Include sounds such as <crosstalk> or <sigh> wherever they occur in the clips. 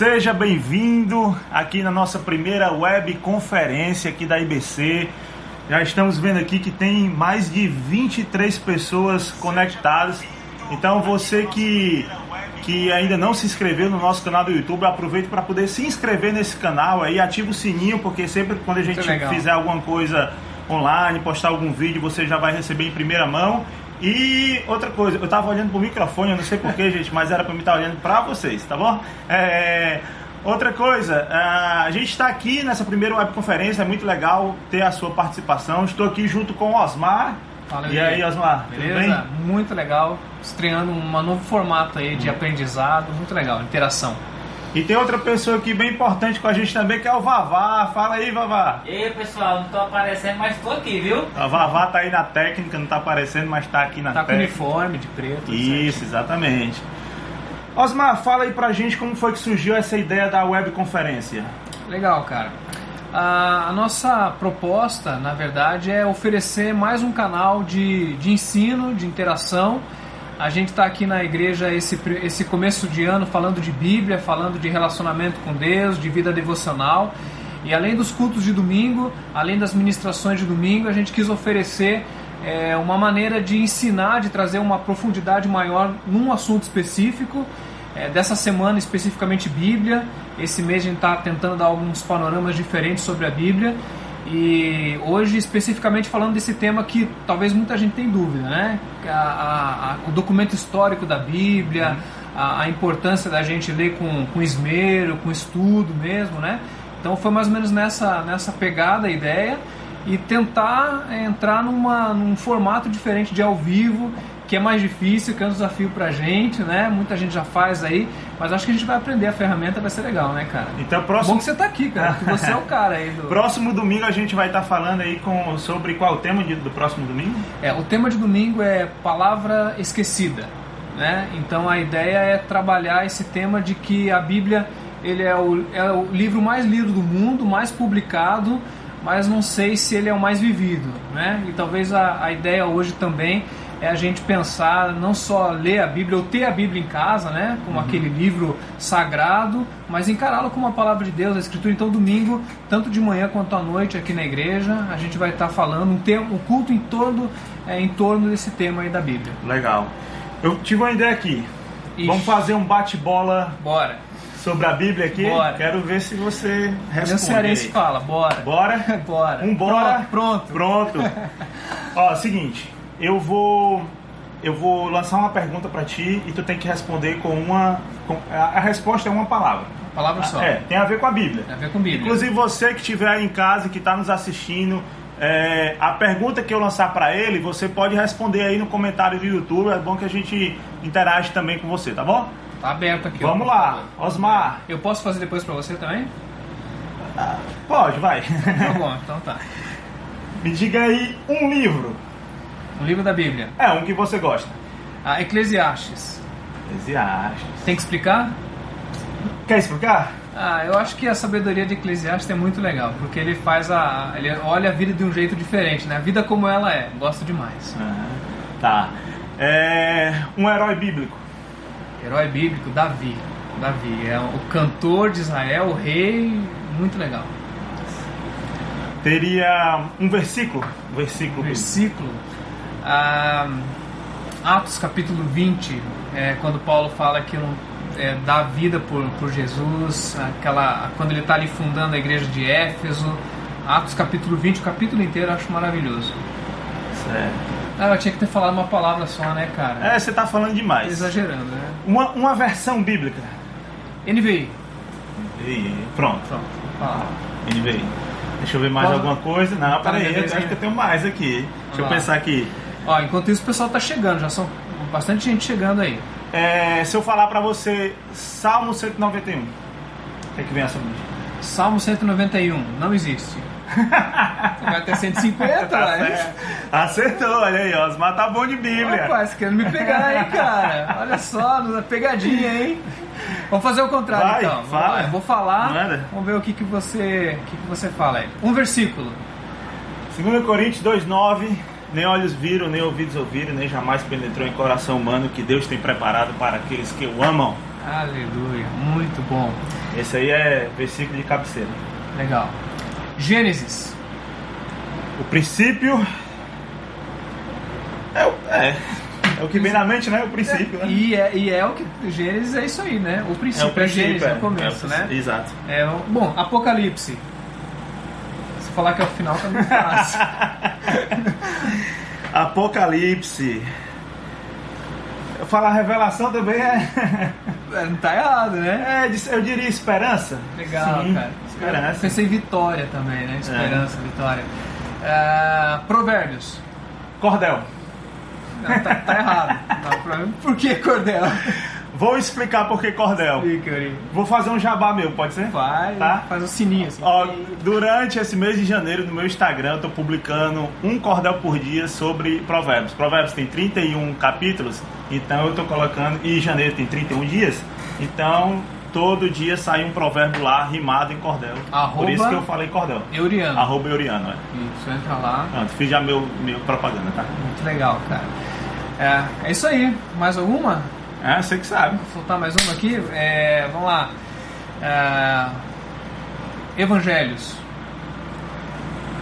Seja bem-vindo aqui na nossa primeira web conferência aqui da IBC. Já estamos vendo aqui que tem mais de 23 pessoas conectadas. Então você que, que ainda não se inscreveu no nosso canal do YouTube, aproveite para poder se inscrever nesse canal aí, ativa o sininho, porque sempre quando a gente fizer alguma coisa online, postar algum vídeo, você já vai receber em primeira mão. E outra coisa, eu tava olhando pro microfone, eu não sei porquê, gente, mas era para mim estar olhando para vocês, tá bom? É, outra coisa, a gente está aqui nessa primeira webconferência, é muito legal ter a sua participação. Estou aqui junto com o Osmar. Fala, e aí, Osmar, Beleza? tudo bem? Muito legal, estreando um novo formato aí de hum. aprendizado, muito legal, interação. E tem outra pessoa aqui bem importante com a gente também, que é o Vavá. Fala aí, Vavá. E aí, pessoal, não tô aparecendo, mas tô aqui, viu? A Vavá tá aí na técnica, não tá aparecendo, mas tá aqui na tá técnica. Tá com uniforme de preto. Isso, certo. exatamente. Osmar, fala aí pra gente como foi que surgiu essa ideia da webconferência. Legal, cara. A, a nossa proposta, na verdade, é oferecer mais um canal de, de ensino, de interação a gente está aqui na igreja esse, esse começo de ano falando de Bíblia, falando de relacionamento com Deus, de vida devocional. E além dos cultos de domingo, além das ministrações de domingo, a gente quis oferecer é, uma maneira de ensinar, de trazer uma profundidade maior num assunto específico. É, dessa semana, especificamente Bíblia. Esse mês a gente está tentando dar alguns panoramas diferentes sobre a Bíblia. E hoje, especificamente falando desse tema que talvez muita gente tenha dúvida, né? A, a, a, o documento histórico da Bíblia, a, importância da gente ler com, com esmero, com estudo mesmo, né? Então foi mais ou menos nessa, nessa pegada a ideia e tentar entrar numa, num formato diferente de ao vivo que é mais difícil, que é um desafio pra gente, né? Muita gente já faz aí, mas acho que a gente vai aprender a ferramenta, vai ser legal, né, cara? Então, próximo... Bom que você tá aqui, cara, que você é o cara aí do... <laughs> Próximo domingo a gente vai estar tá falando aí com, sobre qual o tema de, do próximo domingo? É, o tema de domingo é palavra esquecida, né? Então a ideia é trabalhar esse tema de que a Bíblia ele é o, é o livro mais lido do mundo, mais publicado, mas não sei se ele é o mais vivido, né? E talvez a, a ideia hoje também é a gente pensar não só ler a Bíblia ou ter a Bíblia em casa, né, como uhum. aquele livro sagrado, mas encará-lo como a palavra de Deus, a Escritura. Então, domingo, tanto de manhã quanto à noite aqui na igreja, a gente vai estar falando um, tema, um culto em torno, é, em torno desse tema aí da Bíblia. Legal. Eu tive uma ideia aqui. Ixi. Vamos fazer um bate-bola. Bora sobre a Bíblia aqui? Bora. Quero ver se você responde. Cearense fala, bora. Bora? <laughs> bora. Um bora? Pronto. Pronto. <laughs> Ó, seguinte, eu vou eu vou lançar uma pergunta para ti e tu tem que responder com uma com, a, a, resposta é uma palavra. Palavra só. É, tem a ver com a Bíblia. Tem a ver com a Bíblia. Inclusive você que estiver aí em casa que está nos assistindo, é, a pergunta que eu lançar para ele, você pode responder aí no comentário do YouTube. É bom que a gente interage também com você, tá bom? Tá aberto aqui. Vamos lá, Osmar. Eu posso fazer depois para você também? Ah, pode, vai. Tá bom, <laughs> então tá. Me diga aí um livro um livro da Bíblia. É, um que você gosta. Ah, Eclesiastes. Eclesiastes. Tem que explicar? Quer explicar? Ah, eu acho que a sabedoria de Eclesiastes é muito legal, porque ele faz a. ele olha a vida de um jeito diferente, né? A vida como ela é. Gosto demais. Ah, tá. É, um herói bíblico. Herói bíblico, Davi. Davi. É o cantor de Israel, o rei. Muito legal. Teria um versículo. Versículo. Versículo. Ah, Atos capítulo 20, é, quando Paulo fala que é, dá vida por, por Jesus, aquela, quando ele está ali fundando a igreja de Éfeso, Atos capítulo 20, o capítulo inteiro eu acho maravilhoso. Certo. Ah, eu tinha que ter falado uma palavra só, né, cara? É, você está falando demais. Exagerando, né? Uma, uma versão bíblica. NVI. NVI. Pronto. Pronto. Ah. NVI. Deixa eu ver mais alguma coisa. Não, tá peraí, acho que eu tenho mais aqui. Deixa eu pensar aqui. Ó, enquanto isso o pessoal tá chegando, já são bastante gente chegando aí. É, se eu falar para você Salmo 191, o que, é que vem essa música? Salmo 191, não existe. <laughs> Vai ter 150, tá né? Acertou, olha aí, ó. Tá bom de Bíblia. Rapaz, querendo me pegar aí, <laughs> cara. Olha só, pegadinha, hein? Vamos fazer o contrário Vai, então. Fala. Vou falar. Vamos ver o que, que você. O que, que você fala aí. Um versículo. 2 Coríntios 2,9 nem olhos viram, nem ouvidos ouviram, nem jamais penetrou em coração humano que Deus tem preparado para aqueles que o amam. Aleluia, muito bom. Esse aí é versículo de cabeceira. Legal. Gênesis. O princípio. É, o- é, é o que vem na mente, né? O princípio, né? E é, e é o que. Gênesis é isso aí, né? O princípio, é, Gênesis, é o começo, é o né? princípio, Exato. É, o- bom, Apocalipse. Se falar que é o final, tá muito fácil. <laughs> Apocalipse. Eu falar revelação também é. <laughs> É, Não tá errado, né? é eu diria esperança. Legal, Sim, cara. Eu Esperança. pensei em vitória também, né? Esperança, vitória. É, provérbios. Cordel. Não, tá, tá errado. <laughs> Não, pro- Por que cordel? Vou explicar por que cordel. Vou fazer um jabá meu, pode ser? Vai, Tá. faz o sininho assim. Ó, durante esse mês de janeiro, no meu Instagram, eu tô publicando um cordel por dia sobre provérbios. Provérbios tem 31 capítulos, então eu tô colocando. E janeiro tem 31 dias, então todo dia sai um provérbio lá rimado em cordel. Arroba- Por isso que eu falei cordel. Euriano. Arroba Euriano, é. Isso, entra lá. Pronto, fiz já meu, meu propaganda, tá? Muito legal, cara. É, é isso aí. Mais alguma? É, você que sabe. Vou soltar mais uma aqui. É, vamos lá. É, Evangelhos.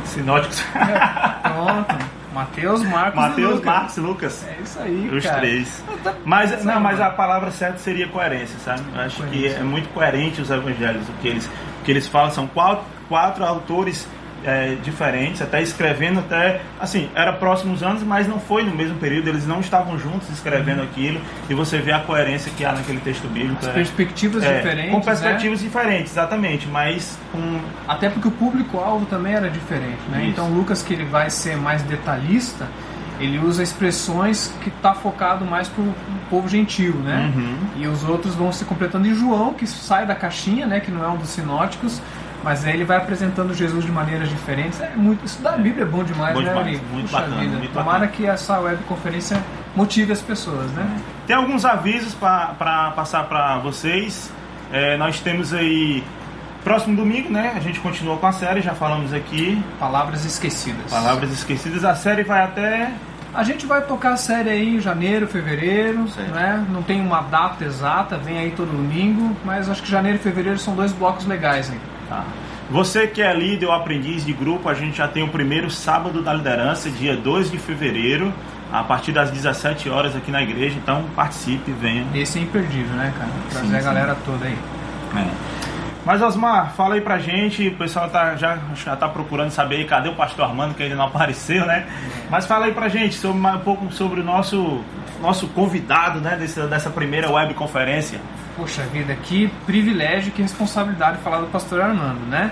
Sinóticos. <laughs> Pronto. Mateus, Marcos e Mateus, Lucas. Marcos e Lucas. É isso aí, Os cara. três. Tá- Mas, tá não, mas a palavra certa seria coerência, sabe? Eu acho que Coerência. é muito coerente os evangelhos. O que eles, o que eles falam são quatro, quatro autores é, diferentes, até escrevendo até, assim, era próximos anos, mas não foi no mesmo período, eles não estavam juntos escrevendo aquilo, e você vê a coerência que há naquele texto bíblico. As é- perspectivas é, diferentes. Com né? perspectivas diferentes, exatamente, mas com Até porque o público-alvo também era diferente, né? Isso. Então, Lucas, que ele vai ser mais detalhista, ele usa expressões que está focado mais para o povo gentil, né? Uhum. E os outros vão se completando. E João, que sai da caixinha, né? Que não é um dos sinóticos, mas aí ele vai apresentando Jesus de maneiras diferentes. É muito, isso da Bíblia é bom demais, Bom né, demais, muito Puxa bacana, vida. muito Tomara bacana. que essa webconferência motive as pessoas, né? Tem alguns avisos para passar para vocês. É, nós temos aí próximo domingo, né? A gente continua com a série, já falamos aqui. Palavras esquecidas. Palavras esquecidas. A série vai até A gente vai tocar a série aí em janeiro, fevereiro, Certo. né? Não tem uma data exata, vem aí todo domingo, mas acho que janeiro e fevereiro são dois blocos legais aí. Tá. Você que é líder ou aprendiz de grupo, a gente já tem o primeiro sábado da liderança, dia 2 de fevereiro, a partir das 17 horas aqui na igreja. Então participe, venha. Esse é imperdível, né, cara? Trazer Sim, a sim. galera toda aí. É. Mas Osmar, fala aí pra gente, o pessoal tá, já, já tá procurando saber aí, cadê o pastor Armando, que ainda não apareceu, né? Mas fala aí pra gente sobre, um pouco sobre o nosso, nosso convidado, né, desse, dessa primeira webconferência. Poxa vida, que privilégio, que responsabilidade falar do pastor Armando, né?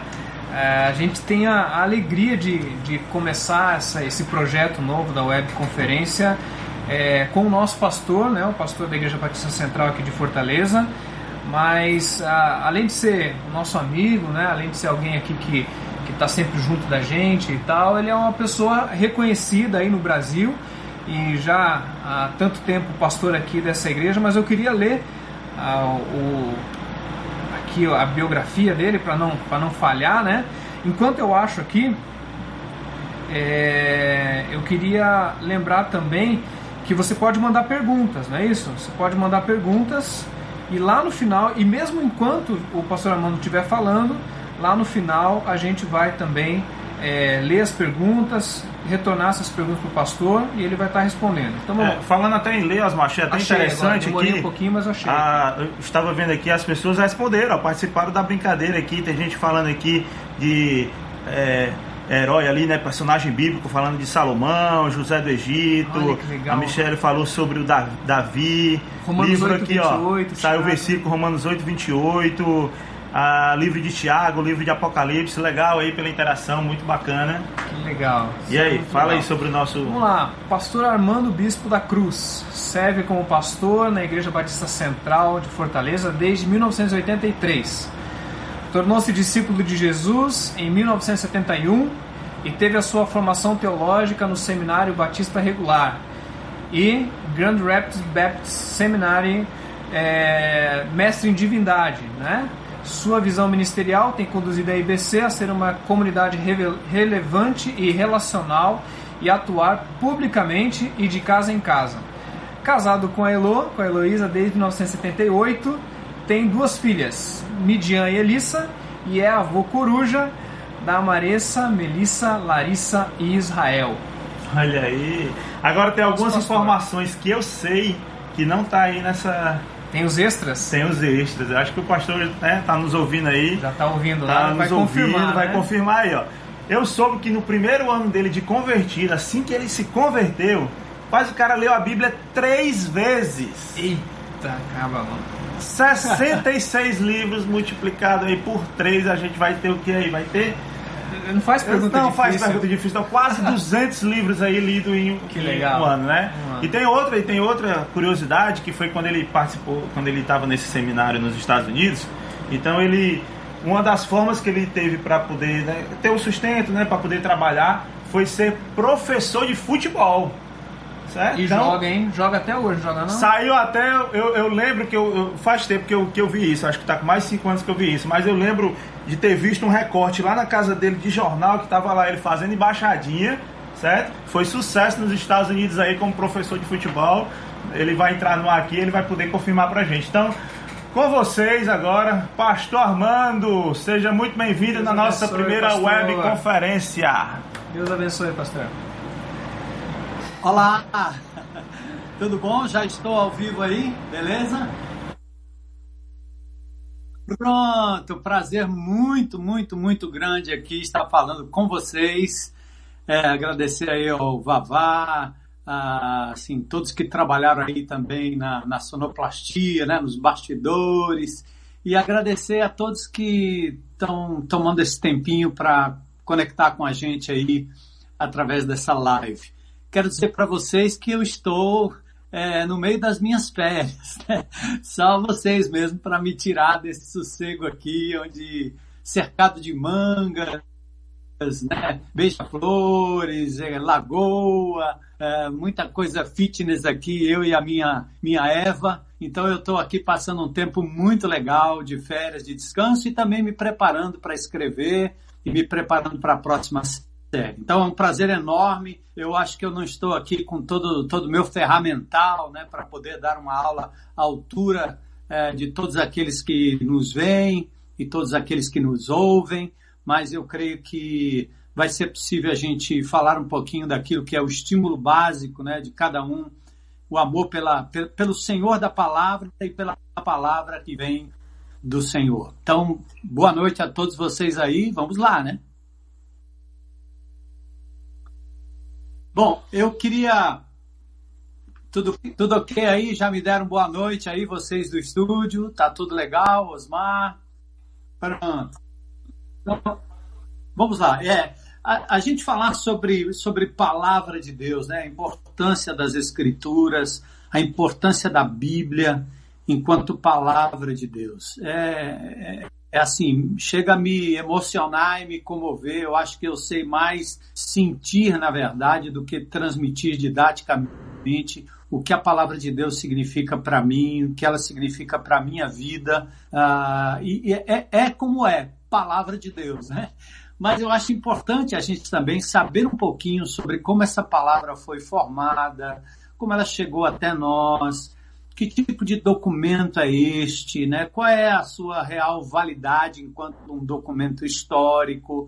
É, a gente tem a, a alegria de, de começar essa, esse projeto novo da webconferência é, com o nosso pastor, né, o pastor da Igreja Batista Central aqui de Fortaleza, mas a- além de ser nosso amigo, né, além de ser alguém aqui que que está sempre junto da gente e tal, ele é uma pessoa reconhecida aí no Brasil e já há tanto tempo pastor aqui dessa igreja, mas eu queria ler ah, o, aqui a biografia dele para não, não falhar, né? Enquanto eu acho aqui, é, eu queria lembrar também que você pode mandar perguntas, não é isso? Você pode mandar perguntas e lá no final, e mesmo enquanto o pastor Armando estiver falando, lá no final a gente vai também é, ler as perguntas, retornar essas perguntas para o pastor e ele vai estar respondendo. Então, É, falando até em ler, achei até achei, agora, interessante demorei aqui. um pouquinho, mas achei. Ah, eu estava vendo aqui, as pessoas responderam, participaram da brincadeira aqui. Tem gente falando aqui de é, herói ali, né? Personagem bíblico, falando de Salomão, José do Egito. Que. A Michelle falou sobre o Da- Davi. Romanos livro 8, aqui, 28, ó. Saiu o versículo Romanos 8, 28. Ah, livro de Tiago, livro de Apocalipse, legal aí pela interação, muito bacana. Que legal. E aí, fala legal. aí sobre o nosso. Vamos lá, pastor Armando Bispo da Cruz, serve como pastor na Igreja Batista Central de Fortaleza desde 1983. Tornou-se discípulo de Jesus em 1971 e teve a sua formação teológica no Seminário Batista Regular e Grand Rapids Baptist Seminary, é, mestre em divindade, né? Sua visão ministerial tem conduzido a IBC a ser uma comunidade relevante e relacional e atuar publicamente e de casa em casa. Casado com a Elo, com a Heloísa desde 1978 tem duas filhas, Midian e Elissa, e é avô coruja da Maressa, Melissa, Larissa e Israel. Olha aí. Agora tem algumas informações que eu sei que não tá aí nessa. Tem os extras? Tem os extras. Eu acho que o pastor né, tá nos ouvindo aí. Já tá ouvindo Tá lá, nos vai ouvindo, confirmar, vai né? confirmar aí, ó. Eu soube que no primeiro ano dele de convertido, assim que ele se converteu, quase o cara leu a Bíblia três vezes. Eita, acaba, mano. 66 <laughs> livros multiplicado aí por 3, a gente vai ter o que aí? Vai ter. Não faz pergunta não difícil. faz pergunta difícil, então quase <laughs> 200 livros aí lidos em, Que em legal. um ano, né? Um ano. E tem outra, e tem outra curiosidade que foi quando ele participou, quando ele estava nesse seminário nos Estados Unidos. Então ele, uma das formas que ele teve para poder né, ter o sustento, né, para poder trabalhar, foi ser professor de futebol. Certo? E Então, joga, hein? Joga até hoje, joga não? Saiu até, eu, eu lembro que eu, eu- faz tempo que eu, que eu vi isso, acho que tá com mais de 5 anos que eu vi isso, mas eu lembro de ter visto um recorte lá na casa dele de jornal que tava lá ele fazendo embaixadinha, certo? Foi sucesso nos Estados Unidos aí como professor de futebol. Ele vai entrar no ar aqui, ele vai poder confirmar pra gente. Então, com vocês agora, Pastor Armando, seja muito bem-vindo na nossa abençoe, primeira pastor. web conferência. Deus abençoe, pastor. Olá, <laughs> tudo bom? Já estou ao vivo aí, beleza? Pronto, prazer muito, muito, muito grande aqui estar falando com vocês. É, agradecer aí ao Vavá, a, assim, todos que trabalharam aí também na, na sonoplastia, né, nos bastidores, e agradecer a todos que estão tomando esse tempinho para conectar com a gente aí através dessa live. Quero dizer para vocês que eu estou é, no meio das minhas férias, <laughs> né? só vocês mesmo para me tirar desse sossego aqui, onde cercado de mangas, né? beija-flores, é, lagoa, é, muita coisa fitness aqui, eu e a minha, minha Eva. Então eu estou aqui passando um tempo muito legal de férias, de descanso e também me preparando para escrever e me preparando para a próxima Então é um prazer enorme. Eu acho que eu não estou aqui com todo todo o meu ferramental, né, para poder dar uma aula à altura é, de todos aqueles que nos veem e todos aqueles que nos ouvem, mas eu creio que vai ser possível a gente falar um pouquinho daquilo que é o estímulo básico, né, de cada um, o amor pela, pe- pelo Senhor da palavra e pela palavra que vem do Senhor. Então, boa noite a todos vocês aí. Vamos lá, né? Bom, eu queria. Tudo, tudo ok aí? Já me deram boa noite aí, vocês do estúdio? Tá tudo legal, Osmar? Pronto. Então, vamos lá. É, a, a gente falar sobre, sobre palavra de Deus, né? A importância das escrituras, a importância da Bíblia enquanto palavra de Deus. É, é, assim, chega a me emocionar e me comover. Eu acho que eu sei mais sentir, na verdade, do que transmitir didaticamente o que a palavra de Deus significa para mim, o que ela significa para a minha vida. Ah, e e é, é como é, palavra de Deus, né? Mas eu acho importante a gente também saber um pouquinho sobre como essa palavra foi formada, como ela chegou até nós, que tipo de documento é este, né? Qual é a sua real validade enquanto um documento histórico?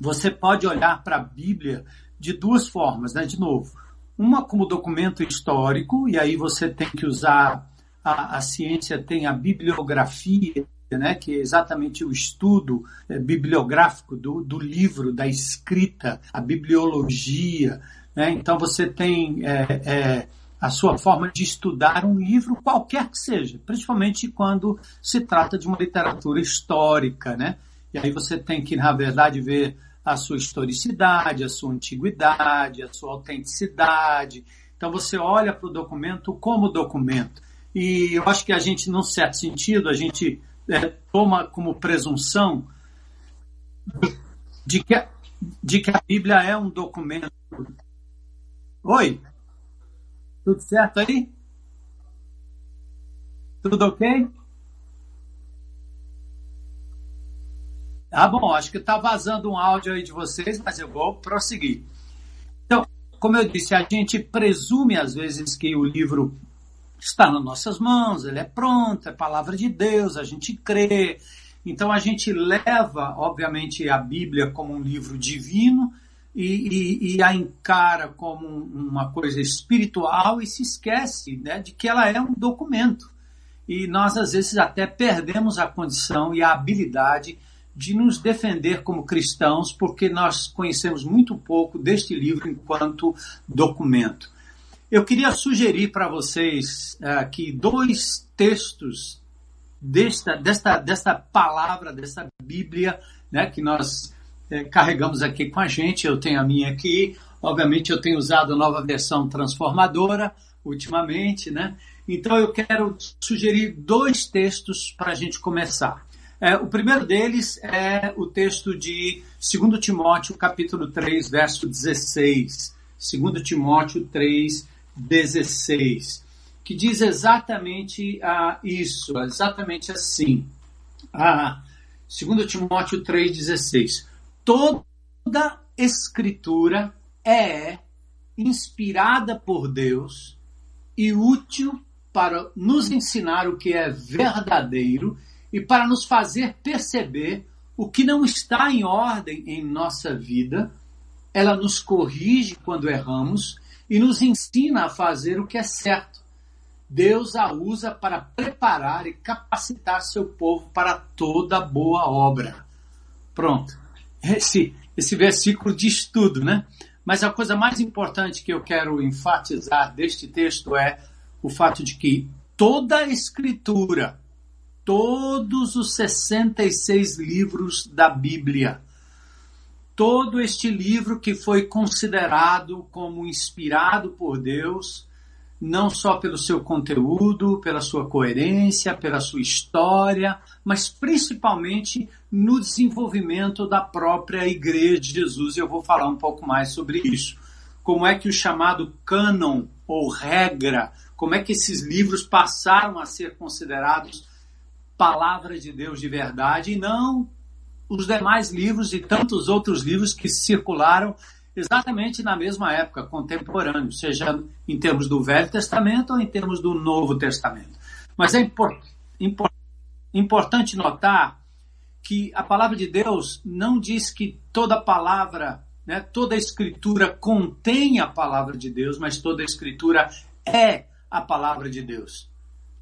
Você pode olhar para a Bíblia de duas formas, né? De novo, uma como documento histórico, e aí você tem que usar a, a ciência tem a bibliografia, né, que é exatamente o estudo é, bibliográfico do, do livro, da escrita, a bibliologia. Né? Então você tem é, é, a sua forma de estudar um livro, qualquer que seja, principalmente quando se trata de uma literatura histórica. Né? E aí você tem que, na verdade, ver a sua historicidade, a sua antiguidade, a sua autenticidade. Então você olha para o documento como documento. E eu acho que a gente, num certo sentido, a gente é, toma como presunção de que, de que a Bíblia é um documento. Oi? Tudo certo aí? Tudo ok? Ah, bom, acho que está vazando um áudio aí de vocês, mas eu vou prosseguir. Então, como eu disse, a gente presume às vezes que o livro está nas nossas mãos, ele é pronto, é palavra de Deus, a gente crê. Então a gente leva, obviamente, a Bíblia como um livro divino e, e, e a encara como uma coisa espiritual e se esquece né, de que ela é um documento. E nós, às vezes, até perdemos a condição e a habilidade de nos defender como cristãos, porque nós conhecemos muito pouco deste livro enquanto documento. Eu queria sugerir para vocês aqui uh, dois textos desta, desta, desta palavra, dessa Bíblia, né, que nós é, carregamos aqui com a gente. Eu tenho a minha aqui. Obviamente, eu tenho usado a nova versão transformadora ultimamente, né? Então, eu quero sugerir dois textos para a gente começar. É, o primeiro deles é o texto de 2 Timóteo, capítulo 3, verso 16. 2 Timóteo 3, 16, que diz exatamente ah, isso, exatamente assim. Ah, 2 Timóteo 3,16. Toda escritura é inspirada por Deus e útil para nos ensinar o que é verdadeiro e para nos fazer perceber o que não está em ordem em nossa vida. Ela nos corrige quando erramos e nos ensina a fazer o que é certo. Deus a usa para preparar e capacitar seu povo para toda boa obra. Pronto. Esse, esse versículo diz tudo, né? Mas a coisa mais importante que eu quero enfatizar deste texto é o fato de que toda a Escritura, todos os 66 livros da Bíblia, todo este livro que foi considerado como inspirado por Deus, não só pelo seu conteúdo, pela sua coerência, pela sua história, mas principalmente no desenvolvimento da própria Igreja de Jesus. E eu vou falar um pouco mais sobre isso. Como é que o chamado cânon ou regra, como é que esses livros passaram a ser considerados palavra de Deus de verdade e não os demais livros e tantos outros livros que circularam exatamente na mesma época, contemporâneo, seja em termos do Velho Testamento ou em termos do Novo Testamento. Mas é impor, impor, importante notar que a palavra de Deus não diz que toda palavra, né, toda escritura contém a palavra de Deus, mas toda escritura é a palavra de Deus.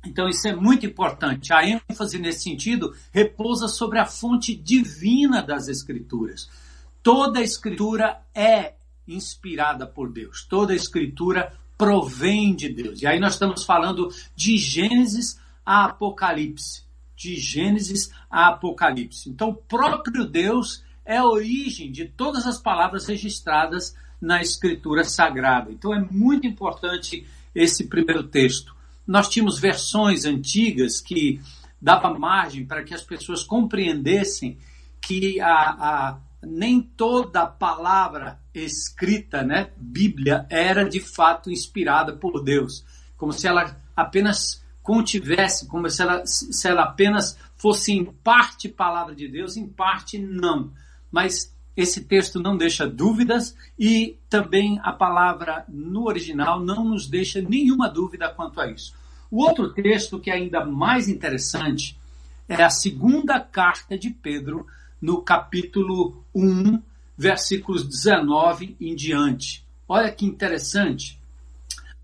Então isso é muito importante. A ênfase nesse sentido repousa sobre a fonte divina das Escrituras. Toda a Escritura é inspirada por Deus. Toda a Escritura provém de Deus. E aí nós estamos falando de Gênesis a Apocalipse. De Gênesis a Apocalipse. Então o próprio Deus é a origem de todas as palavras registradas na Escritura Sagrada. Então é muito importante esse primeiro texto nós tínhamos versões antigas que dava margem para que as pessoas compreendessem que a, a, nem toda palavra escrita, né, Bíblia, era de fato inspirada por Deus, como se ela apenas contivesse, como se ela, se ela apenas fosse em parte palavra de Deus, em parte não. Mas esse texto não deixa dúvidas e também a palavra no original não nos deixa nenhuma dúvida quanto a isso. O outro texto que é ainda mais interessante é a segunda carta de Pedro, no capítulo 1, versículos 19 em diante. Olha que interessante.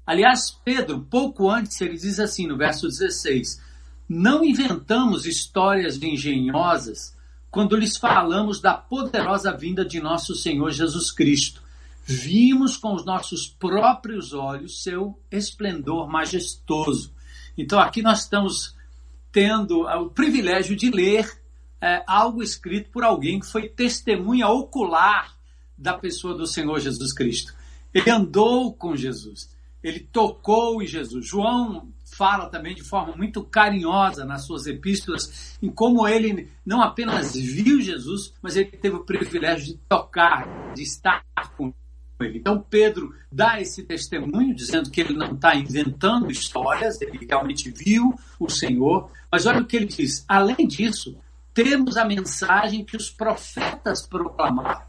Aliás, Pedro, pouco antes, ele diz assim no verso 16: Não inventamos histórias engenhosas quando lhes falamos da poderosa vinda de nosso Senhor Jesus Cristo. Vimos com os nossos próprios olhos seu esplendor majestoso então aqui nós estamos tendo o privilégio de ler é, algo escrito por alguém que foi testemunha ocular da pessoa do Senhor Jesus Cristo. Ele andou com Jesus, ele tocou em Jesus. João fala também de forma muito carinhosa nas suas epístolas em como ele não apenas viu Jesus, mas ele teve o privilégio de tocar, de estar com ele. Então Pedro dá esse testemunho dizendo que ele não está inventando histórias, ele realmente viu o Senhor. Mas olha o que ele diz: além disso, temos a mensagem que os profetas proclamaram.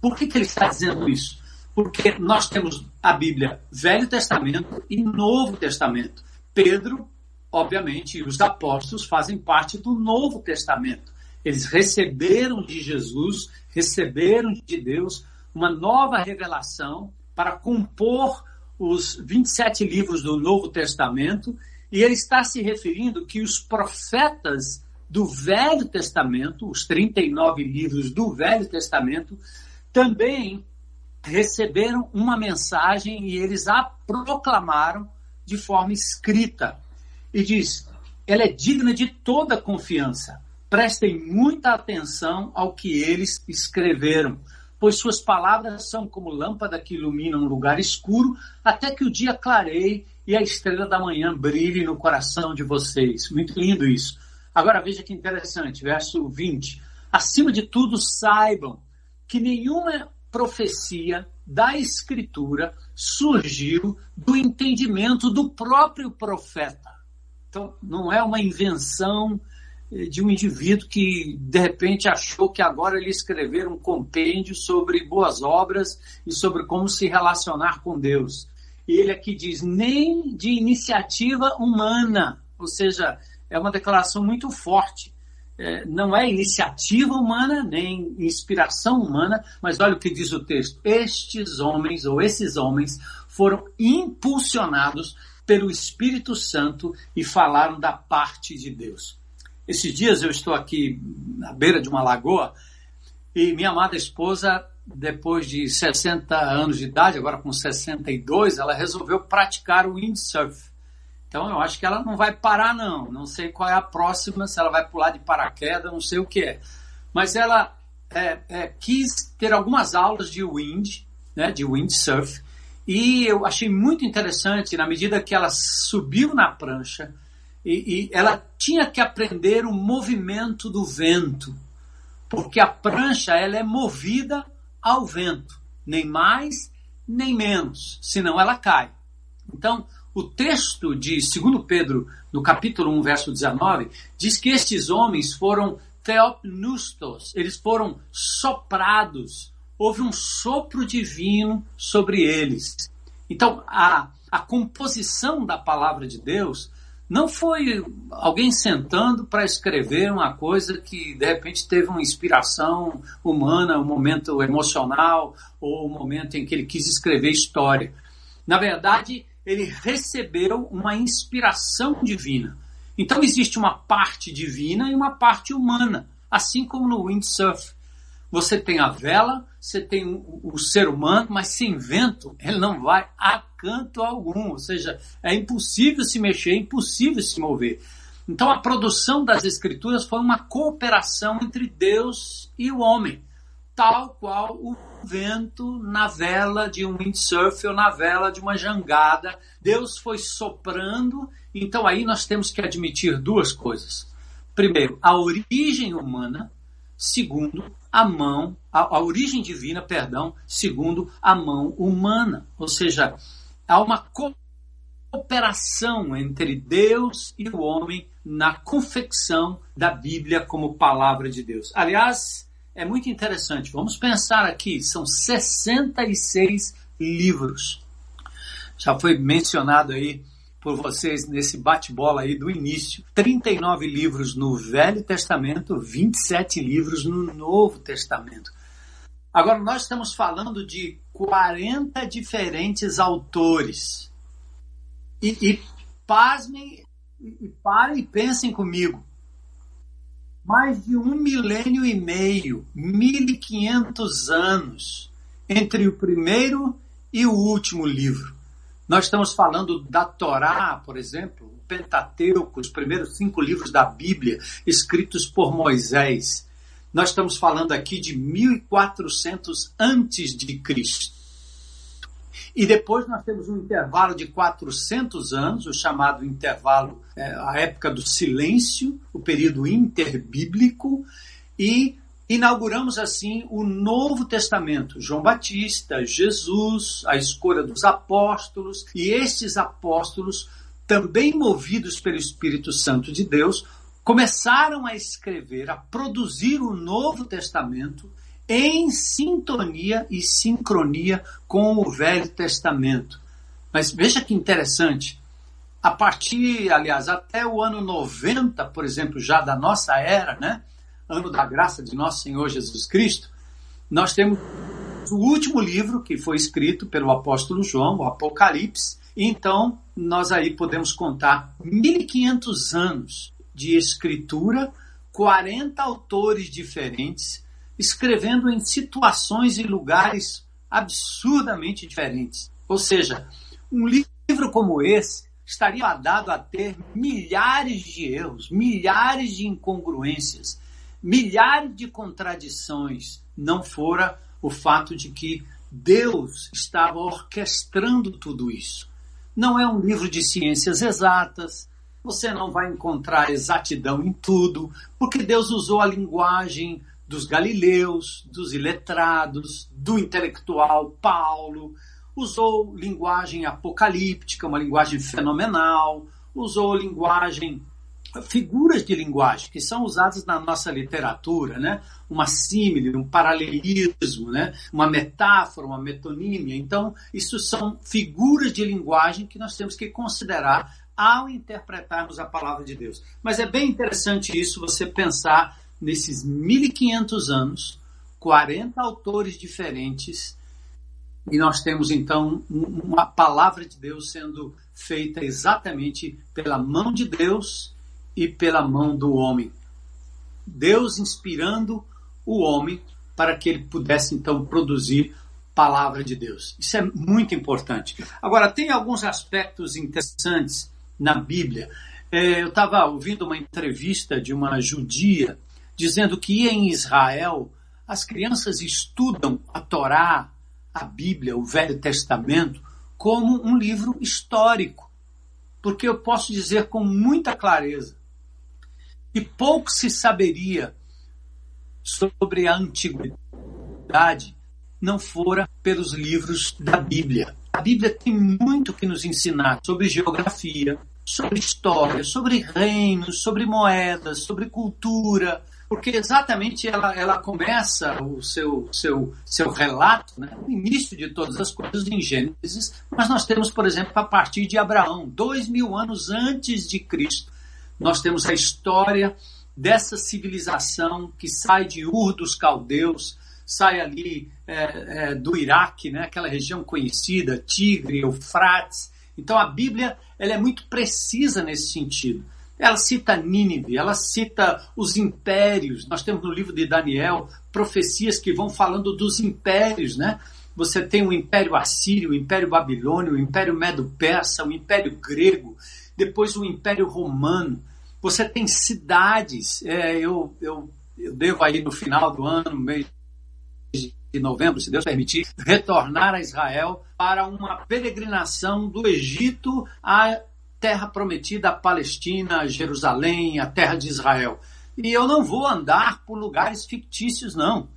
Por que, que ele está dizendo isso? Porque nós temos a Bíblia Velho Testamento e Novo Testamento. Pedro, obviamente, e os apóstolos fazem parte do Novo Testamento. Eles receberam de Jesus, receberam de Deus uma nova revelação para compor os 27 livros do Novo Testamento, e ele está se referindo que os profetas do Velho Testamento, os 39 livros do Velho Testamento, também receberam uma mensagem e eles a proclamaram de forma escrita. E diz: ela é digna de toda confiança. Prestem muita atenção ao que eles escreveram, pois suas palavras são como lâmpada que ilumina um lugar escuro, até que o dia clareie e a estrela da manhã brilhe no coração de vocês. Muito lindo isso. Agora veja que interessante, verso 20. Acima de tudo, saibam que nenhuma profecia da Escritura surgiu do entendimento do próprio profeta. Então, não é uma invenção eh, de um indivíduo que de repente achou que agora ele escrever um compêndio sobre boas obras e sobre como se relacionar com Deus. E ele aqui diz nem de iniciativa humana, ou seja, é uma declaração muito forte é, não é iniciativa humana, nem inspiração humana, mas olha o que diz o texto. Estes homens, ou esses homens, foram impulsionados pelo Espírito Santo e falaram da parte de Deus. Esses dias eu estou aqui na beira de uma lagoa e minha amada esposa, depois de 60 anos de idade, agora com 62, ela resolveu praticar o windsurf. Então eu acho que ela não vai parar, não. Não sei qual é a próxima, se ela vai pular de paraquedas, não sei o que é. Mas ela é, é, quis ter algumas aulas de wind, né, de windsurf, e eu achei muito interessante na medida que ela subiu na prancha e, e ela tinha que aprender o movimento do vento, porque a prancha ela é movida ao vento, nem mais nem menos, senão ela cai. Então, o texto de 2 Pedro, no capítulo 1, verso 19, diz que estes homens foram theopnustos, eles foram soprados, houve um sopro divino sobre eles. Então, a, a composição da palavra de Deus não foi alguém sentando para escrever uma coisa que de repente teve uma inspiração humana, um momento emocional ou um momento em que ele quis escrever história. Na verdade, ele recebeu uma inspiração divina. Então existe uma parte divina e uma parte humana, assim como no windsurf. Você tem a vela, você tem o, ser humano, mas sem vento ele não vai a canto algum. Ou seja, é impossível se mexer, é impossível se mover. Então a produção das escrituras foi uma cooperação entre Deus e o homem, tal qual o vento na vela de um windsurf ou na vela de uma jangada. Deus foi soprando. Então aí nós temos que admitir duas coisas. Primeiro, a origem humana. Segundo, a mão, a, a origem divina, perdão. Segundo, a mão humana. Ou seja, há uma cooperação entre Deus e o homem na confecção da Bíblia como palavra de Deus. Aliás, é muito interessante. Vamos pensar aqui, são 66 livros. Já foi mencionado aí por vocês nesse bate-bola aí do início. 39 livros no Velho Testamento, 27 livros no Novo Testamento. Agora, nós estamos falando de 40 diferentes autores. E, e pasmem, e parem e pensem comigo mais de um milênio e meio, 1500 anos, entre o primeiro e o último livro. Nós estamos falando da Torá, por exemplo, o Pentateuco, os primeiros cinco livros da Bíblia, escritos por Moisés. Nós estamos falando aqui de 1400 antes de Cristo. E depois nós temos um intervalo de 400 anos, o chamado intervalo, é, a época do silêncio, o período interbíblico, e inauguramos assim o Novo Testamento. João Batista, Jesus, a escolha dos apóstolos, e estes apóstolos, também movidos pelo Espírito Santo de Deus, começaram a escrever, a produzir o Novo Testamento em sintonia e sincronia com o Velho Testamento. Mas veja que interessante. a partir, aliás, até o ano 90, por exemplo, já da nossa era, né? Ano da graça de nosso Senhor Jesus Cristo, nós temos o último livro que foi escrito pelo apóstolo João, o Apocalipse. Então, nós aí podemos contar 1500 anos de escritura, 40 autores diferentes, escrevendo em situações e lugares absurdamente diferentes. Ou seja, um livro como esse estaria dado a ter milhares de erros, milhares de incongruências, milhares de contradições, não fora o fato de que Deus estava orquestrando tudo isso. Não é um livro de ciências exatas, você não vai encontrar exatidão em tudo, porque Deus usou a linguagem dos galileus, dos iletrados, do intelectual Paulo, usou linguagem apocalíptica, uma linguagem fenomenal, usou linguagem figuras de linguagem que são usadas na nossa literatura, né? Uma símile, um paralelismo, né? Uma metáfora, uma metonímia. Então, isso são figuras de linguagem que nós temos que considerar ao interpretarmos a palavra de Deus. Mas é bem interessante isso, você pensar nesses 1500 anos, 40 autores diferentes, e nós temos então uma palavra de Deus sendo feita exatamente pela mão de Deus e pela mão do homem. Deus inspirando o homem para que ele pudesse então produzir palavra de Deus. Isso é muito importante. Agora, tem alguns aspectos interessantes na Bíblia. É, eu estava ouvindo uma entrevista de uma judia dizendo que em Israel as crianças estudam a Torá, a Bíblia, o Velho Testamento, como um livro histórico. Porque eu posso dizer com muita clareza que pouco se saberia sobre a antiguidade não fora pelos livros da Bíblia. A Bíblia tem muito que nos ensinar sobre geografia, sobre história, sobre reinos, sobre moedas, sobre cultura, porque exatamente ela, ela começa o seu, seu, seu relato, né, no início de todas as coisas em Gênesis, mas nós temos, por exemplo, a partir de Abraão, dois mil anos antes de Cristo, nós temos a história dessa civilização que sai de Ur dos caldeus, sai ali é, é, do Iraque, né, aquela região conhecida, Tigre, Eufrates. Então a Bíblia ela é muito precisa nesse sentido. Ela cita Nínive, ela cita os impérios. Nós temos no livro de Daniel profecias que vão falando dos impérios, né? Você tem o Império Assírio, o Império Babilônio, o Império Medo-Persa, o Império Grego, depois o Império Romano. Você tem cidades. É, eu, eu, eu devo aí no final do ano, mês de novembro, se Deus permitir, retornar a Israel para uma peregrinação do Egito a terra prometida, a Palestina, a Jerusalém, a terra de Israel. E eu não vou andar por lugares fictícios, não.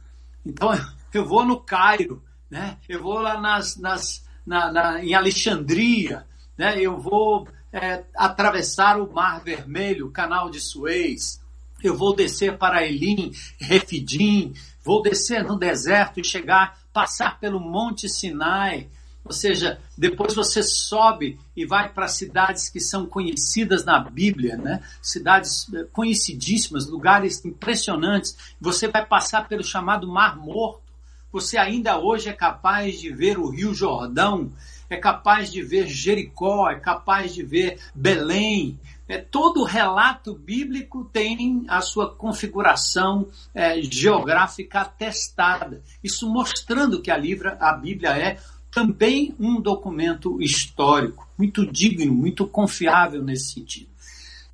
Então <laughs> eu vou no Cairo, né? eu vou lá nas, nas, na, na, em Alexandria, né? eu vou é, atravessar o Mar Vermelho, o Canal de Suez, eu vou descer para Elim, Refidim, vou descer no deserto e chegar, passar pelo Monte Sinai, ou seja, depois você sobe e vai para cidades que são conhecidas na Bíblia, né? cidades eh, conhecidíssimas, lugares impressionantes. Você vai passar pelo chamado Mar Morto. Você ainda hoje é capaz de ver o Rio Jordão, é capaz de ver Jericó, é capaz de ver Belém. É, todo relato bíblico tem a sua configuração é, geográfica atestada. Isso mostrando que a, livra, a Bíblia é também um documento histórico, muito digno, muito confiável nesse sentido.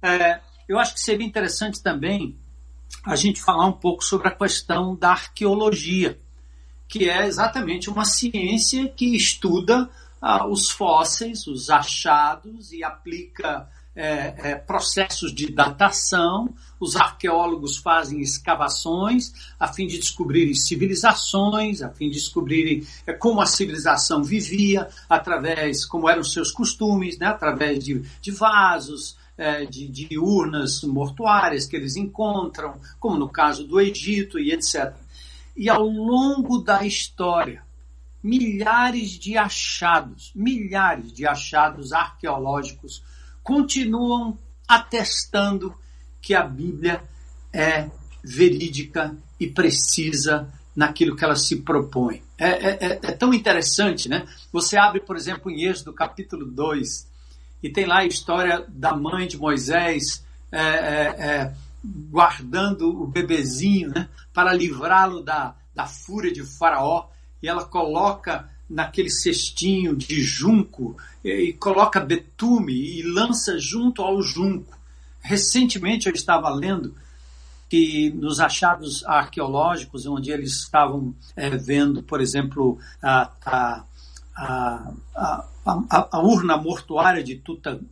É, eu acho que seria interessante também a gente falar um pouco sobre a questão da arqueologia, que é exatamente uma ciência que estuda ah, os fósseis, os achados e aplica é, é, processos de datação, os arqueólogos fazem escavações a fim de descobrirem civilizações, a fim de descobrirem é, como a civilização vivia, através, como eram seus costumes, né, através de, de vasos, é, de, de urnas mortuárias que eles encontram, como no caso do Egito e etc. E ao longo da história, milhares de achados, milhares de achados arqueológicos continuam atestando que a Bíblia é verídica e precisa naquilo que ela se propõe. É, é, é, é tão interessante, né? Você abre, por exemplo, em Êxodo capítulo 2, e tem lá a história da mãe de Moisés é, é, é guardando o bebezinho né, para livrá-lo da, da fúria de Faraó, e ela coloca naquele cestinho de junco e, coloca betume e lança junto ao junco. Recentemente eu estava lendo que nos achados arqueológicos, onde eles estavam é, vendo, por exemplo, a, a, a, a, a urna mortuária de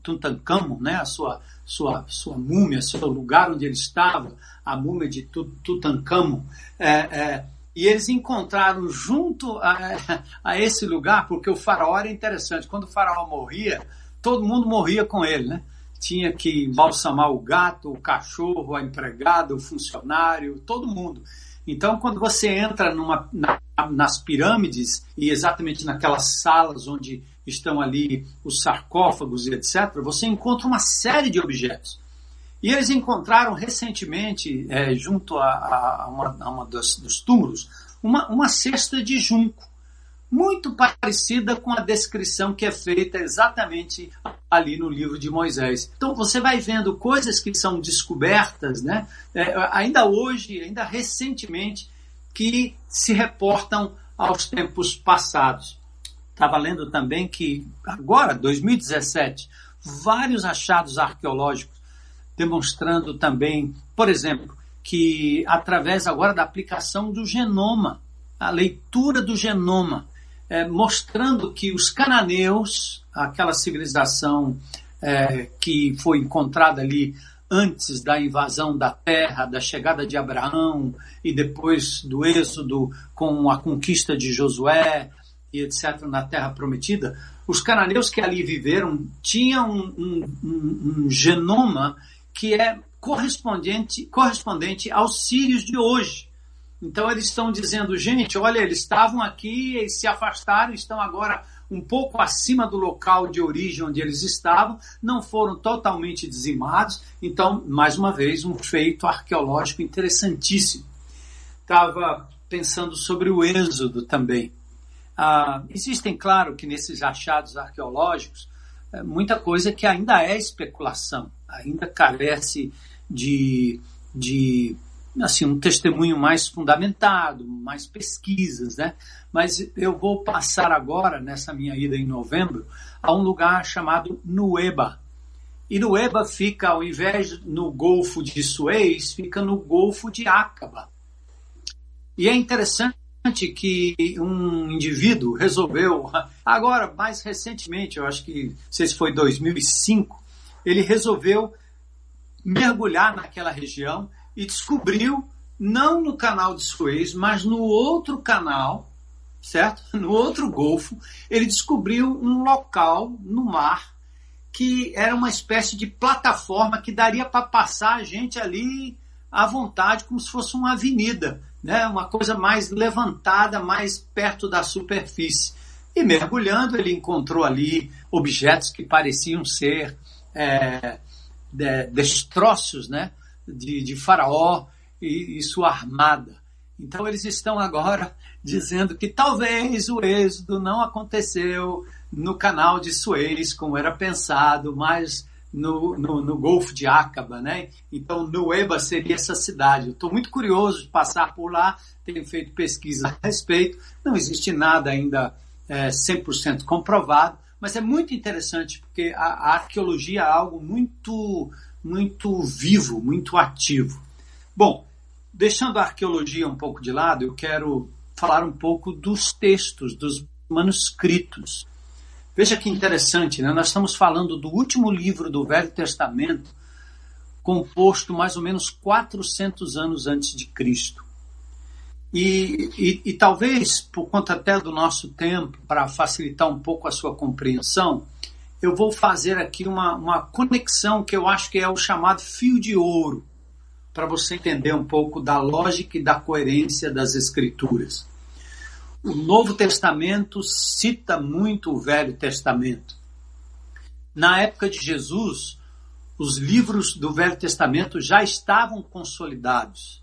Tutankhamon, né, a sua, sua, sua múmia, seu lugar onde ele estava, a múmia de Tutankhamon, é, é, e eles encontraram junto a, <laughs> a, esse lugar, porque o faraó era interessante, quando o faraó morria, todo mundo morria com ele, né? tinha que embalsamar o gato, o cachorro, a empregada, o funcionário, todo mundo. Então, quando você entra numa, na, nas pirâmides e exatamente naquelas salas onde estão ali os sarcófagos e etc., você encontra uma série de objetos. E eles encontraram recentemente, é, junto a, a, a, uma, a uma dos, túmulos, uma, uma cesta de junco muito parecida com a descrição que é feita exatamente ali no livro de Moisés. Então você vai vendo coisas que são descobertas, né? É, ainda hoje, ainda recentemente, que se reportam aos tempos passados. Estava lendo também que agora, 2017, vários achados arqueológicos demonstrando também, por exemplo, que através agora da aplicação do genoma, a leitura do genoma, é, mostrando que os cananeus, aquela civilização é, que foi encontrada ali antes da invasão da terra, da chegada de Abraão e depois do êxodo com a conquista de Josué e etc. na terra prometida, os cananeus que ali viveram tinham um, um, um, um genoma que é correspondente, correspondente aos sírios de hoje. Então eles estão dizendo, gente, olha, eles estavam aqui e se afastaram, estão agora um pouco acima do local de origem onde eles estavam, não foram totalmente dizimados. Então, mais uma vez, um feito arqueológico interessantíssimo. Estava pensando sobre o êxodo também. Ah, existem, claro, que nesses achados arqueológicos, é, muita coisa que ainda é especulação, ainda carece de, de assim, um testemunho mais fundamentado, mais pesquisas, né? Mas eu vou passar agora, nessa minha ida em novembro, a um lugar chamado Nueba. E Nueba fica, ao invés no Golfo de Suez, fica no Golfo de Acaba. E é interessante que um indivíduo resolveu, <laughs> agora, mais recentemente, eu acho que, não sei se foi 2005, ele resolveu mergulhar naquela região e descobriu, não no canal de Suez, mas no outro canal, certo? <laughs> No outro golfo, ele descobriu um local no mar que era uma espécie de plataforma que daria para passar a gente ali à vontade, como se fosse uma avenida, né? uma coisa mais levantada, mais perto da superfície. E mergulhando, ele encontrou ali objetos que pareciam ser é, de, destroços, né? de, de Faraó e, e sua armada. Então eles estão agora <laughs> dizendo que talvez o êxodo não aconteceu no canal de Suez, como era pensado, mas no, no, no Golfo de Acaba, né? Então, Nueva seria essa cidade. Estou muito curioso de passar por lá, tenho feito pesquisa a respeito. Não existe nada ainda é, 100% comprovado, mas é muito interessante porque a, a arqueologia é algo muito muito vivo, muito ativo. Bom, deixando a arqueologia um pouco de lado, eu quero falar um pouco dos textos, dos manuscritos. Veja que interessante, né? nós estamos falando do último livro do Velho Testamento, composto mais ou menos 400 anos antes de Cristo. E, e, e talvez, por conta até do nosso tempo, para facilitar um pouco a sua compreensão, eu vou fazer aqui uma, uma conexão que eu acho que é o chamado fio de ouro, para você entender um pouco da lógica e da coerência das Escrituras. O Novo Testamento cita muito o Velho Testamento. Na época de Jesus, os livros do Velho Testamento já estavam consolidados.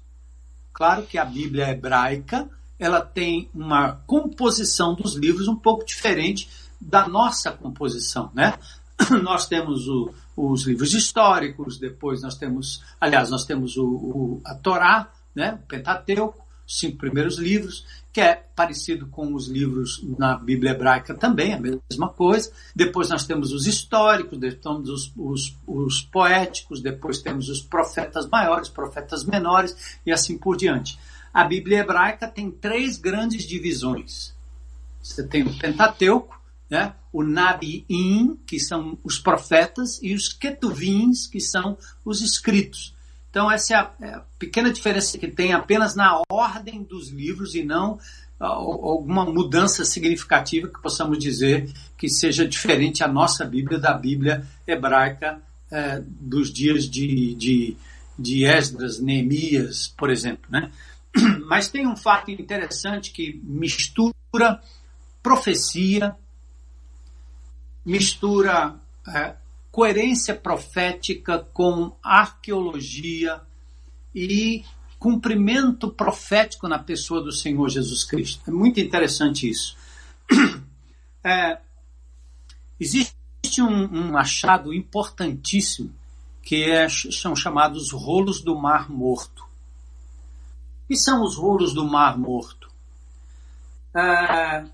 Claro que a Bíblia hebraica ela tem uma composição dos livros um pouco diferente da nossa composição, né? <clears throat> Nós temos o, os livros históricos, depois nós temos, aliás, nós temos o, o, a Torá, né? o Pentateuco, cinco primeiros livros, que é parecido com os livros na Bíblia hebraica também, a mesma coisa. Depois nós temos os históricos, depois temos os, os, os poéticos, depois temos os profetas maiores, profetas menores e assim por diante. A Bíblia hebraica tem três grandes divisões. Você tem o Pentateuco, né? o Nabiim, que são os profetas, e os Ketuvins, que são os escritos. Então, essa é a, é a, pequena diferença que tem apenas na ordem dos livros e não alguma mudança significativa que possamos dizer que seja diferente a nossa Bíblia da Bíblia hebraica é, dos dias de, de, de Esdras, Neemias, por exemplo. Né? <clears throat> Mas tem um fato interessante que mistura profecia, mistura é, coerência profética com arqueologia e cumprimento profético na pessoa do Senhor Jesus Cristo. É muito interessante isso. <clears throat> É, existe um, um, achado importantíssimo que é, são chamados rolos do Mar Morto. O que são os rolos do Mar Morto? É,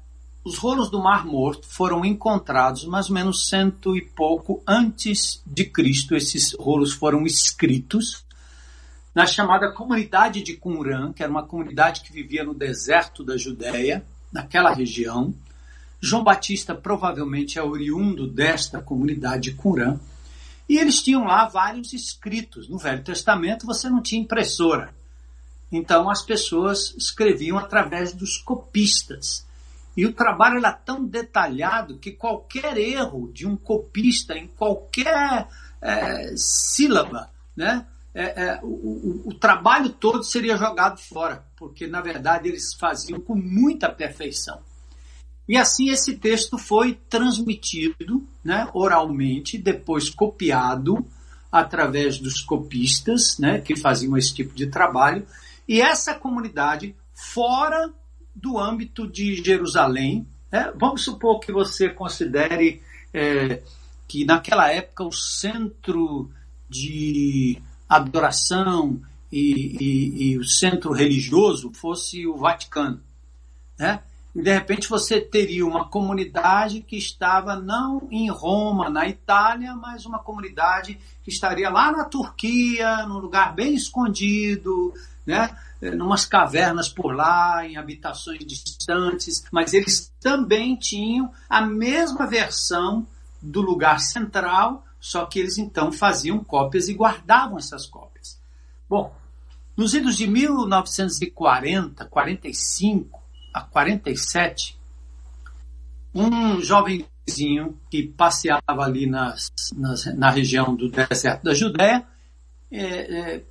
os rolos do Mar Morto foram encontrados mais ou menos cento e pouco antes de Cristo. Esses rolos foram escritos na chamada comunidade de Qumran, que era uma comunidade que vivia no deserto da Judéia, naquela região. João Batista provavelmente é oriundo desta comunidade de Qumran. E eles tinham lá vários escritos. No Velho Testamento você não tinha impressora. Então as pessoas escreviam através dos copistas. E o trabalho era tão detalhado que qualquer erro de um copista em qualquer é, sílaba, né, é, é, o, o, o, trabalho todo seria jogado fora, porque na verdade eles faziam com muita perfeição. E assim esse texto foi transmitido né, oralmente, depois copiado através dos copistas né, que faziam esse tipo de trabalho, e essa comunidade, fora do âmbito de Jerusalém. Né? Vamos supor que você considere é, que naquela época o centro de adoração e, e, e, o centro religioso fosse o Vaticano. Né? E de repente você teria uma comunidade que estava não em Roma, na Itália, mas uma comunidade que estaria lá na Turquia, num lugar bem escondido, né? numas cavernas por lá, em habitações distantes, mas eles também tinham a mesma versão do lugar central, só que eles então faziam cópias e guardavam essas cópias. Bom, nos idos de 1940, 45 a 47, um jovenzinho que passeava ali nas, nas, na região do deserto da Judéia é, é,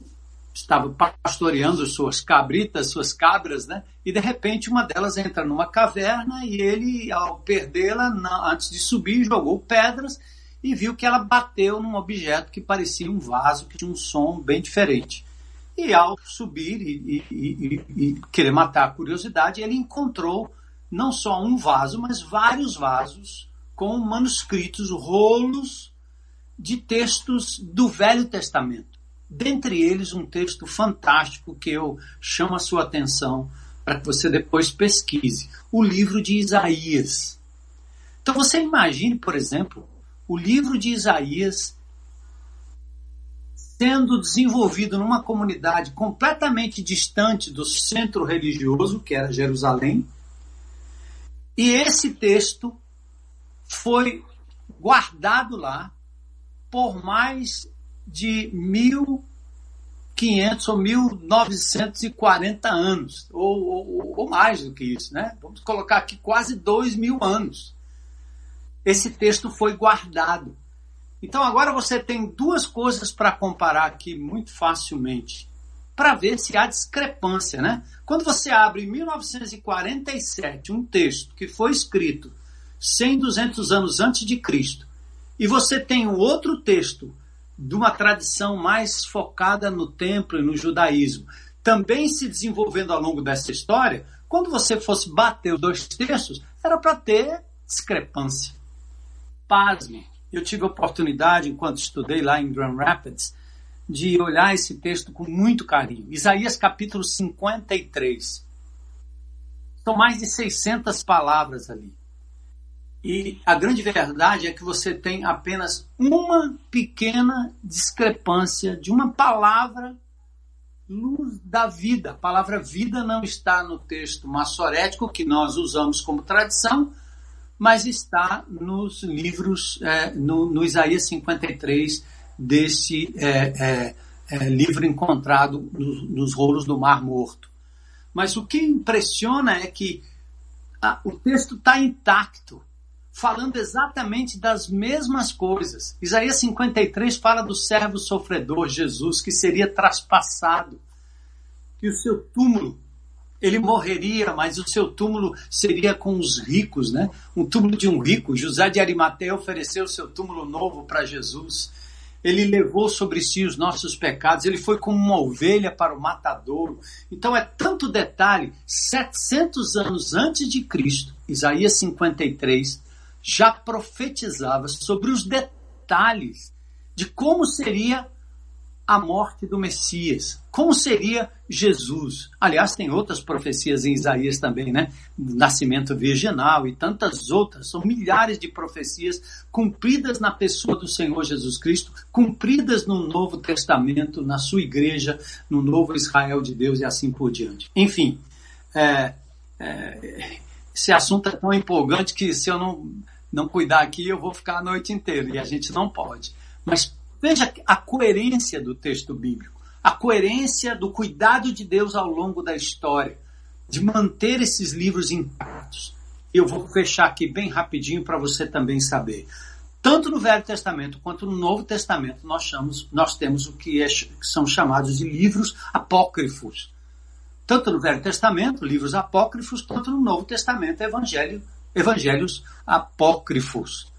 estava pastoreando suas cabritas, suas cabras, né? E de repente uma delas entra numa caverna e ele, ao perdê-la, antes de subir, jogou pedras e viu que ela bateu num objeto que parecia um vaso que tinha um som bem diferente. E ao subir e, e, e, e querer matar a curiosidade, ele encontrou não só um vaso, mas vários vasos com manuscritos, rolos de textos do Velho Testamento. Dentre eles, um texto fantástico que eu chamo a sua atenção para que você depois pesquise: o livro de Isaías. Então você imagine, por exemplo, o livro de Isaías sendo desenvolvido numa comunidade completamente distante do centro religioso, que era Jerusalém, e esse texto foi guardado lá por mais de 1.500 ou 1.940 anos, ou, ou, ou, mais do que isso, né? Vamos colocar aqui quase 2 mil anos. Esse texto foi guardado. Então agora você tem duas coisas para comparar aqui muito facilmente, para ver se há discrepância, né? Quando você abre em 1947 um texto que foi escrito 100, 200 anos antes de Cristo, E você tem um outro texto de uma tradição mais focada no templo e no judaísmo, também se desenvolvendo ao longo dessa história. Quando você fosse bater os dois textos, era para ter discrepância. Pasme, eu tive a oportunidade, enquanto estudei lá em Grand Rapids, de olhar esse texto com muito carinho. Isaías capítulo 53. São mais de 600 palavras ali. E a grande verdade é que você tem apenas uma pequena discrepância de uma palavra luz da vida. A palavra vida não está no texto massorético que nós usamos como tradição, mas está nos livros, é, no, no, Isaías 53, desse é, é, é, livro encontrado nos, nos rolos do Mar Morto. Mas o que impressiona é que a, o texto está intacto, falando exatamente das mesmas coisas. Isaías 53 fala do servo sofredor, Jesus, que seria traspassado, que o seu túmulo ele morreria, mas o seu túmulo seria com os ricos, né? Um túmulo de um rico. José de Arimateia ofereceu o seu túmulo novo para Jesus. Ele levou sobre si os nossos pecados, ele foi como uma ovelha para o matadouro. Então é tanto detalhe, 700 anos antes de Cristo, Isaías 53 já profetizava sobre os detalhes de como seria a morte do Messias. Como seria Jesus? Aliás, tem outras profecias em Isaías também, né? Nascimento virginal e tantas outras. São milhares de profecias cumpridas na pessoa do Senhor Jesus Cristo, cumpridas no Novo Testamento, na sua igreja, no novo Israel de Deus e assim por diante. Enfim, é, é, esse assunto é tão empolgante que se eu não, não cuidar aqui, eu vou ficar a noite inteira e a gente não pode. Mas Veja a coerência do texto bíblico, a coerência do cuidado de Deus ao longo da história, de manter esses livros intactos. Eu vou fechar aqui bem rapidinho para você também saber. Tanto no Velho Testamento quanto no Novo Testamento nós, chamamos, nós temos o que, é, que são chamados de livros apócrifos. Tanto no Velho Testamento, livros apócrifos, quanto no Novo Testamento, evangelho, evangelhos apócrifos.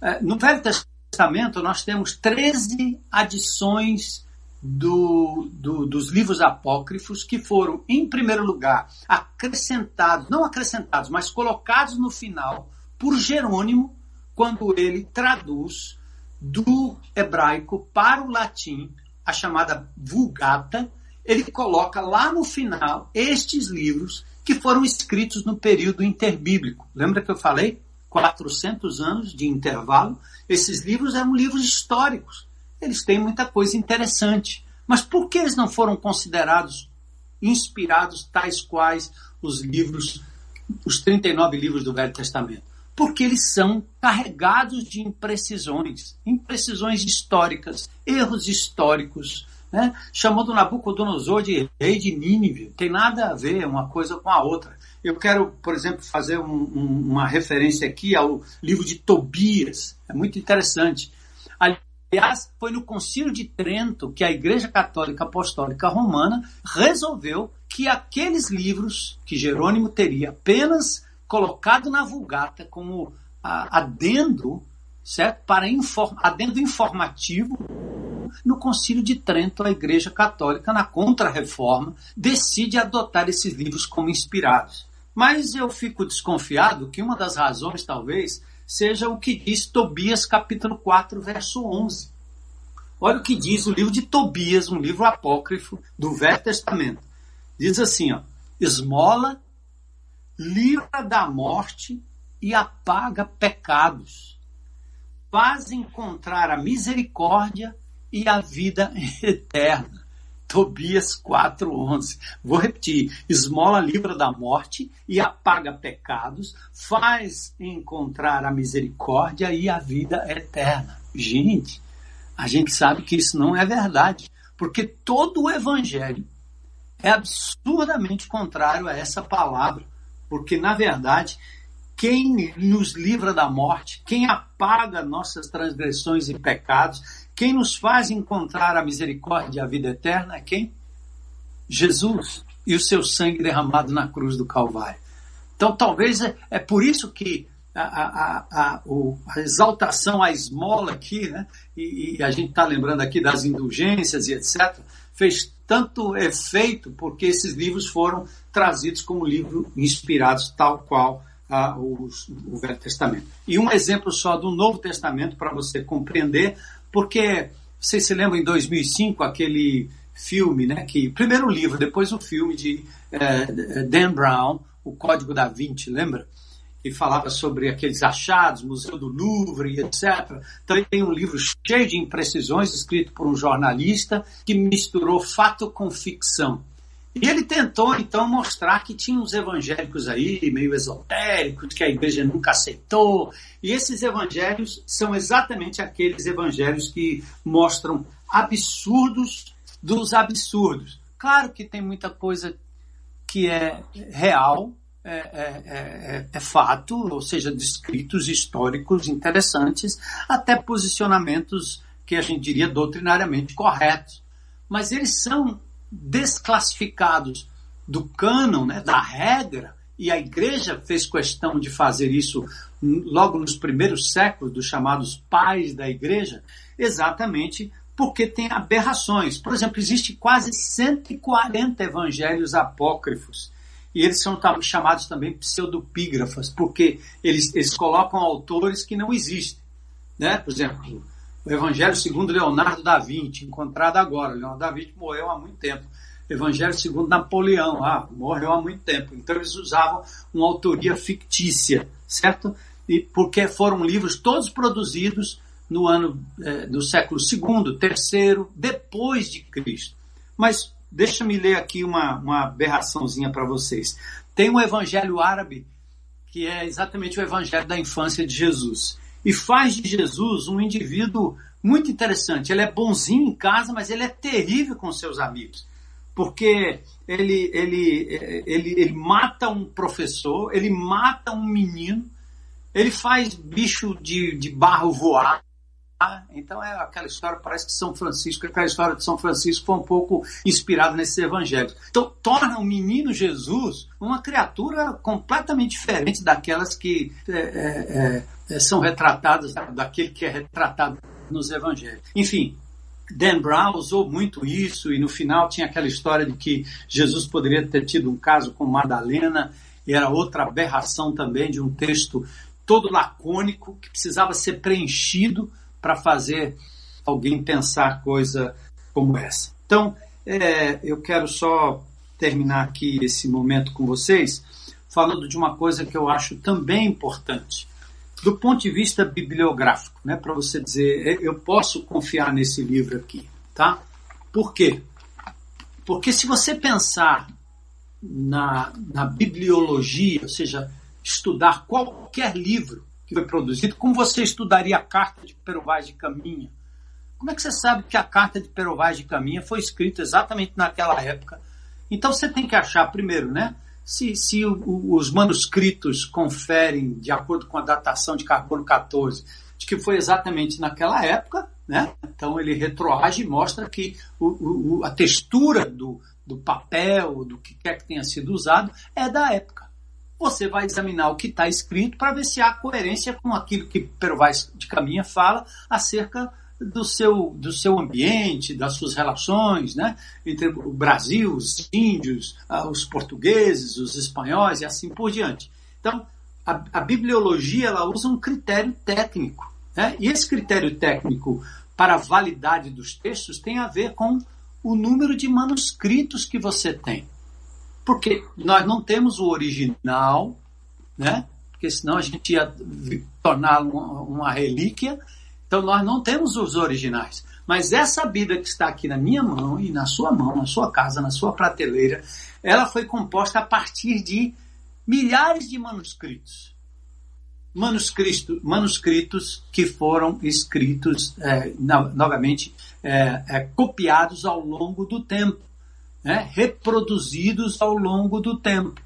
É, no Velho Testamento, nós temos 13 adições do, do, dos livros apócrifos que foram, em primeiro lugar, acrescentados, não acrescentados, mas colocados no final por Jerônimo, quando ele traduz do hebraico para o latim a chamada Vulgata. Ele coloca lá no final estes livros que foram escritos no período interbíblico. Lembra que eu falei? 400 anos de intervalo. Esses livros eram livros históricos. Eles têm muita coisa interessante. Mas por que eles não foram considerados inspirados tais quais os livros, os 39 livros do Velho Testamento? Porque eles são carregados de imprecisões, imprecisões históricas, erros históricos, né? chamando Nabucodonosor de rei de Nínive. Tem nada a ver uma coisa com a outra. Eu quero, por exemplo, fazer um, um, uma referência aqui ao livro de Tobias. É muito interessante. Aliás, foi no Concílio de Trento que a Igreja Católica Apostólica Romana resolveu que aqueles livros que Jerônimo teria apenas colocado na Vulgata como adendo, certo? Para inform, adendo informativo no Concílio de Trento, a Igreja Católica, na Contra-Reforma, decide adotar esses livros como inspirados. Mas eu fico desconfiado que uma das razões, talvez, seja o que diz Tobias, capítulo 4, verso 11. Olha o que diz o livro de Tobias, um livro apócrifo do Velho Testamento. Diz assim, ó, esmola, livra da morte e apaga pecados. Faz encontrar a misericórdia e a vida <laughs> eterna. Tobias 4:11. Vou repetir: esmola livra da morte e apaga pecados, faz encontrar a misericórdia e a vida eterna. Gente, a gente sabe que isso não é verdade, porque todo o evangelho é absurdamente contrário a essa palavra, porque na verdade quem nos livra da morte, quem apaga nossas transgressões e pecados, quem nos faz encontrar a misericórdia e a vida eterna é quem? Jesus e o seu sangue derramado na cruz do Calvário. Então, talvez é, é por isso que a, a, a, a, exaltação à esmola aqui, né? E, e a gente está lembrando aqui das indulgências e etc., fez tanto efeito porque esses livros foram trazidos como livros inspirados, tal qual ah, o Velho Testamento. E um exemplo só do Novo Testamento para você compreender, porque vocês se lembram em 2005 aquele filme, né? Que primeiro o livro, depois o filme de eh, Dan Brown, o Código da Vinci, lembra? que falava sobre aqueles achados, Museu do Louvre, etc. Também tem um livro cheio de imprecisões, escrito por um jornalista, que misturou fato com ficção. E ele tentou, então, mostrar que tinha uns evangélicos aí, meio esotéricos, que a igreja nunca aceitou. E esses evangelhos são exatamente aqueles evangelhos que mostram absurdos dos absurdos. Claro que tem muita coisa que é real, é, é, é, é, fato, ou seja, descritos históricos interessantes, até posicionamentos que a gente diria doutrinariamente corretos. Mas eles são desclassificados do cânon, né, da regra, e a igreja fez questão de fazer isso logo nos primeiros séculos, dos chamados pais da igreja, exatamente porque tem aberrações. Por exemplo, existe quase 140 evangelhos apócrifos e eles são chamados também pseudopígrafas, porque eles, eles colocam autores que não existem. Né? Por exemplo, o Evangelho segundo Leonardo da Vinci, encontrado agora. Leonardo da Vinci morreu há muito tempo. Evangelho segundo Napoleão, ah, morreu há muito tempo. Então eles usavam uma autoria fictícia, certo? E porque foram livros todos produzidos no ano eh, do século II, terceiro, depois de Cristo. Mas Deixa-me ler aqui uma, uma aberraçãozinha para vocês. Tem um evangelho árabe que é exatamente o evangelho da infância de Jesus. E faz de Jesus um indivíduo muito interessante. Ele é bonzinho em casa, mas ele é terrível com seus amigos. Porque ele, ele, ele, ele mata um professor, ele mata um menino, ele faz bicho de, de barro voar, então é aquela história, parece que São Francisco, aquela história de São Francisco foi um pouco inspirada nesses evangelhos. Então torna o menino Jesus uma criatura completamente diferente daquelas que é, é, é, são retratadas, daquele que é retratado nos evangelhos. Enfim, Dan Brown usou muito isso e no final tinha aquela história de que Jesus poderia ter tido um caso com Madalena e era outra aberração também de um texto todo lacônico que precisava ser preenchido para fazer alguém pensar coisa como essa. Então, é, eu quero só terminar aqui esse momento com vocês falando de uma coisa que eu acho também importante. Do ponto de vista bibliográfico, né, para você dizer, é, eu posso confiar nesse livro aqui, tá? Por quê? Porque se você pensar na, na bibliologia, ou seja, estudar qualquer livro que foi produzido, como você estudaria a carta de Perovaz de Caminha? Como é que você sabe que a carta de Perovaz de Caminha foi escrita exatamente naquela época? Então você tem que achar primeiro, né? Se, se o, o, os manuscritos conferem, de acordo com a datação de carbono 14, de que foi exatamente naquela época, né? Então ele retroage e mostra que o, a textura do, do papel, do que quer que tenha sido usado, é da época você vai examinar o que está escrito para ver se há coerência com aquilo que Pervais de Caminha fala acerca do seu, do seu ambiente, das suas relações, né? entre o Brasil, os índios, ah, os portugueses, os espanhóis e assim por diante. Então, a, a bibliologia ela usa um critério técnico. Né? E esse critério técnico para a validade dos textos tem a ver com o número de manuscritos que você tem. Porque nós não temos o original, né? Porque senão a gente ia torná-lo uma, relíquia. Então nós não temos os originais. Mas essa Bíblia que está aqui na minha mão e na sua mão, na sua casa, na sua prateleira, ela foi composta a partir de milhares de manuscritos. Manuscritos, manuscritos que foram escritos, é, novamente, é, é, copiados ao longo do tempo né, reproduzidos ao longo do tempo,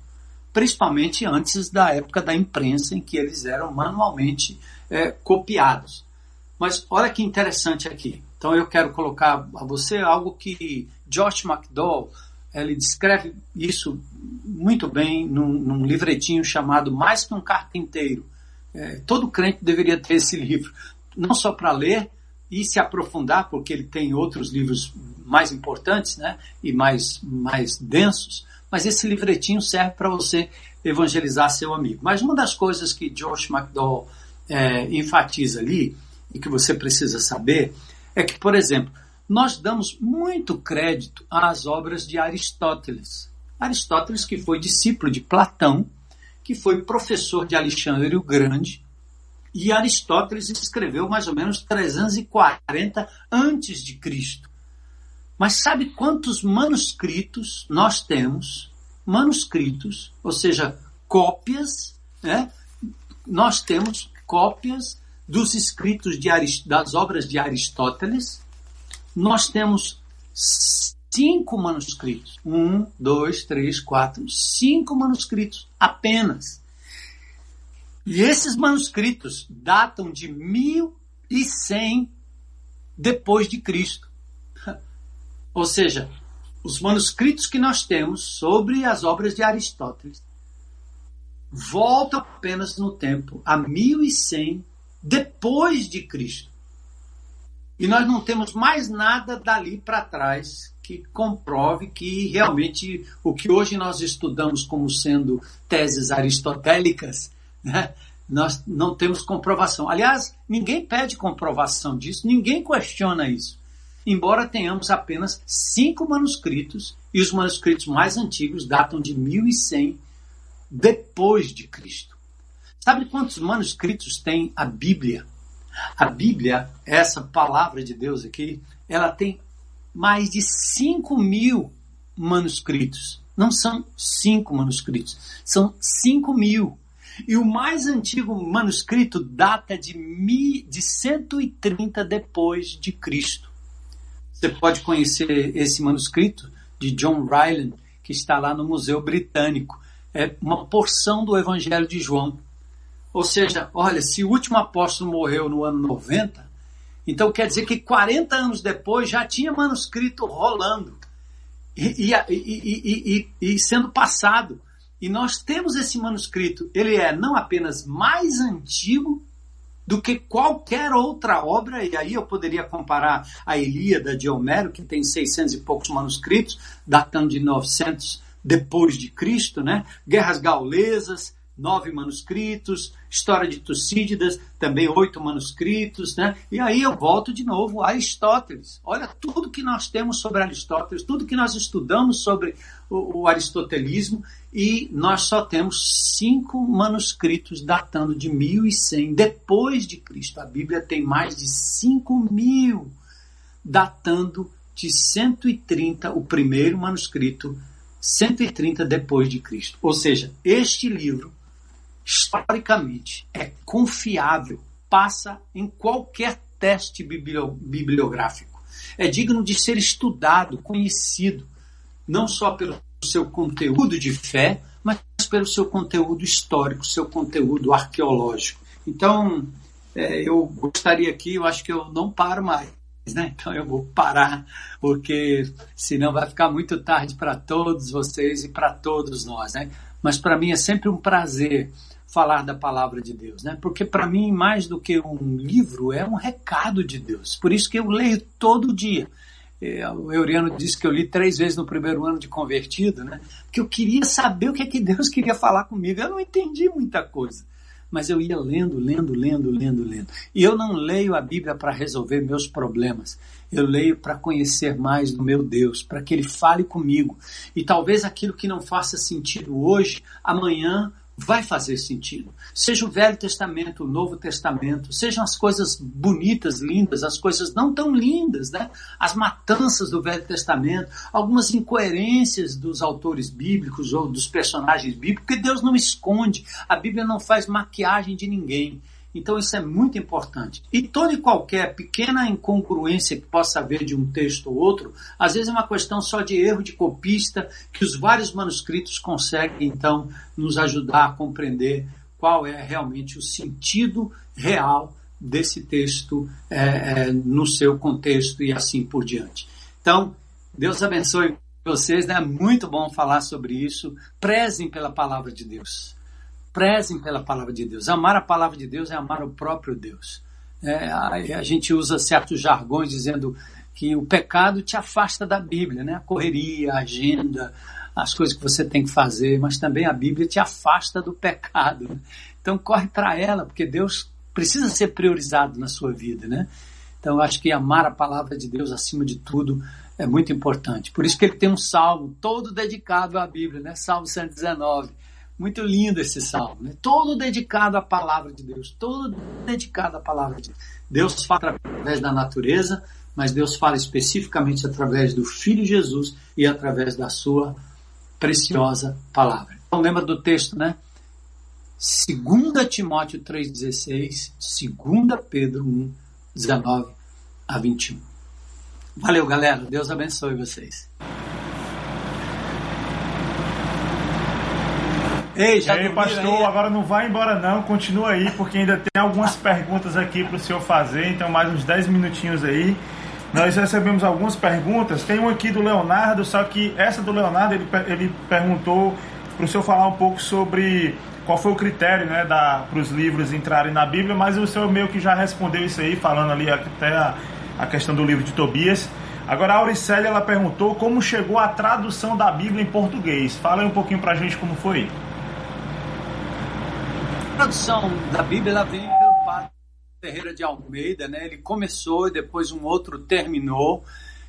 principalmente antes da época da imprensa, em que eles eram manualmente é, copiados. Mas olha que interessante aqui. Então eu quero colocar a você algo que Josh McDowell ele descreve isso muito bem num, num livretinho chamado Mais que um Carpinteiro. É, todo crente deveria ter esse livro, não só para ler e se aprofundar, porque ele tem outros livros mais importantes né, e mais, mais densos, mas esse livretinho serve para você evangelizar seu amigo. Mas uma das coisas que Josh McDowell é, enfatiza ali, e que você precisa saber, é que, por exemplo, nós damos muito crédito às obras de Aristóteles. Aristóteles, que foi discípulo de Platão, que foi professor de Alexandre o Grande, e Aristóteles escreveu mais ou menos 340 antes de Cristo. Mas sabe quantos manuscritos nós temos? Manuscritos, ou seja, cópias, né? Nós temos cópias dos escritos de das obras de Aristóteles. Nós temos cinco manuscritos. Um, dois, três, quatro, cinco manuscritos apenas. E esses manuscritos datam de 1100 depois de Cristo. <laughs> Ou seja, os manuscritos que nós temos sobre as obras de Aristóteles voltam apenas no tempo a 1100 depois de Cristo. E nós não temos mais nada dali para trás que comprove que realmente o que hoje nós estudamos como sendo teses aristotélicas, né, nós não temos comprovação. Aliás, ninguém pede comprovação disso, ninguém questiona isso. Embora tenhamos apenas cinco manuscritos, e os manuscritos mais antigos datam de 1100 depois de Cristo. Sabe quantos manuscritos tem a Bíblia? A Bíblia, essa palavra de Deus aqui, ela tem mais de 5 mil manuscritos. Não são cinco manuscritos, são 5 mil. E o mais antigo manuscrito data de, mi, de 130 depois de Cristo. Você pode conhecer esse manuscrito de John Ryland, que está lá no Museu Britânico. É uma porção do Evangelho de João. Ou seja, olha, se o último apóstolo morreu no ano 90, então quer dizer que 40 anos depois já tinha manuscrito rolando e, e, e, e, sendo passado. E nós temos esse manuscrito. Ele é não apenas mais antigo do que qualquer outra obra, e aí eu poderia comparar a Ilíada de Homero, que tem 600 e poucos manuscritos, datando de 900 depois de Cristo, né? Guerras gaulesas, nove manuscritos, História de Tucídidas, também oito manuscritos, né? E aí eu volto de novo a Aristóteles. Olha tudo que nós temos sobre Aristóteles, tudo que nós estudamos sobre o, o aristotelismo, e nós só temos cinco manuscritos datando de 1100 depois de Cristo. A Bíblia tem mais de cinco mil datando de 130, o primeiro manuscrito, 130 depois de Cristo. Ou seja, este livro historicamente é confiável, passa em qualquer teste bibliográfico. É digno de ser estudado, conhecido, não só pelo seu conteúdo de fé, mas pelo seu conteúdo histórico, seu conteúdo arqueológico. Então, é, eu gostaria aqui, eu acho que eu não paro mais. Né? Então eu vou parar, porque senão vai ficar muito tarde para todos vocês e para todos nós. Né? Mas para mim é sempre um prazer falar da palavra de Deus, né? Porque para mim mais do que um livro é um recado de Deus. Por isso que eu leio todo dia. É, o Euriano disse que eu li três vezes no primeiro ano de convertido, né? Porque eu queria saber o que é que Deus queria falar comigo. Eu não entendi muita coisa, mas eu ia lendo, lendo, lendo, lendo, lendo. E eu não leio a Bíblia para resolver meus problemas. Eu leio para conhecer mais do meu Deus, para que Ele fale comigo. E talvez aquilo que não faça sentido hoje, amanhã vai fazer sentido. Seja o Velho Testamento, o Novo Testamento, sejam as coisas bonitas, lindas, as coisas não tão lindas, né? As matanças do Velho Testamento, algumas incoerências dos autores bíblicos ou dos personagens bíblicos, porque Deus não esconde, a Bíblia não faz maquiagem de ninguém. Então isso é muito importante. E toda e qualquer pequena incongruência que possa haver de um texto ou outro, às vezes é uma questão só de erro de copista, que os vários manuscritos conseguem então nos ajudar a compreender qual é realmente o sentido real desse texto é, é, no seu contexto e assim por diante. Então, Deus abençoe vocês, né? É muito bom falar sobre isso. Prezem pela palavra de Deus prezem pela palavra de Deus. Amar a palavra de Deus é amar o próprio Deus. É, a, a, gente usa certos jargões dizendo que o pecado te afasta da Bíblia, né? A correria, a agenda, as coisas que você tem que fazer, mas também a Bíblia te afasta do pecado. Né? Então corre para ela, porque Deus precisa ser priorizado na sua vida, né? Então eu acho que amar a palavra de Deus acima de tudo é muito importante. Por isso que ele tem um salmo todo dedicado à Bíblia, né? Salmo 119. Muito lindo esse salmo, né? Todo dedicado à palavra de Deus, todo dedicado à palavra de Deus. Deus fala através da natureza, mas Deus fala especificamente através do Filho Jesus e através da sua preciosa palavra. Então lembra do texto, né? 2 Timóteo 3,16, 2 Pedro 1, 19 a 21. Valeu, galera. Deus abençoe vocês. Ei, já Ei pastor, aí? agora não vai embora não, continua aí, porque ainda tem algumas perguntas aqui para o senhor fazer, então mais uns 10 minutinhos aí. Nós recebemos algumas perguntas, tem uma aqui do Leonardo, só que essa do Leonardo, ele, ele perguntou para o senhor falar um pouco sobre qual foi o critério né, para os livros entrarem na Bíblia, mas o senhor meio que já respondeu isso aí, falando ali até a, a questão do livro de Tobias. Agora a Auricélia ela perguntou como chegou a tradução da Bíblia em português. Fala aí um pouquinho para a gente como foi. Tradução da Bíblia ela vem pelo padre Ferreira de Almeida, né? Ele começou e depois um outro terminou.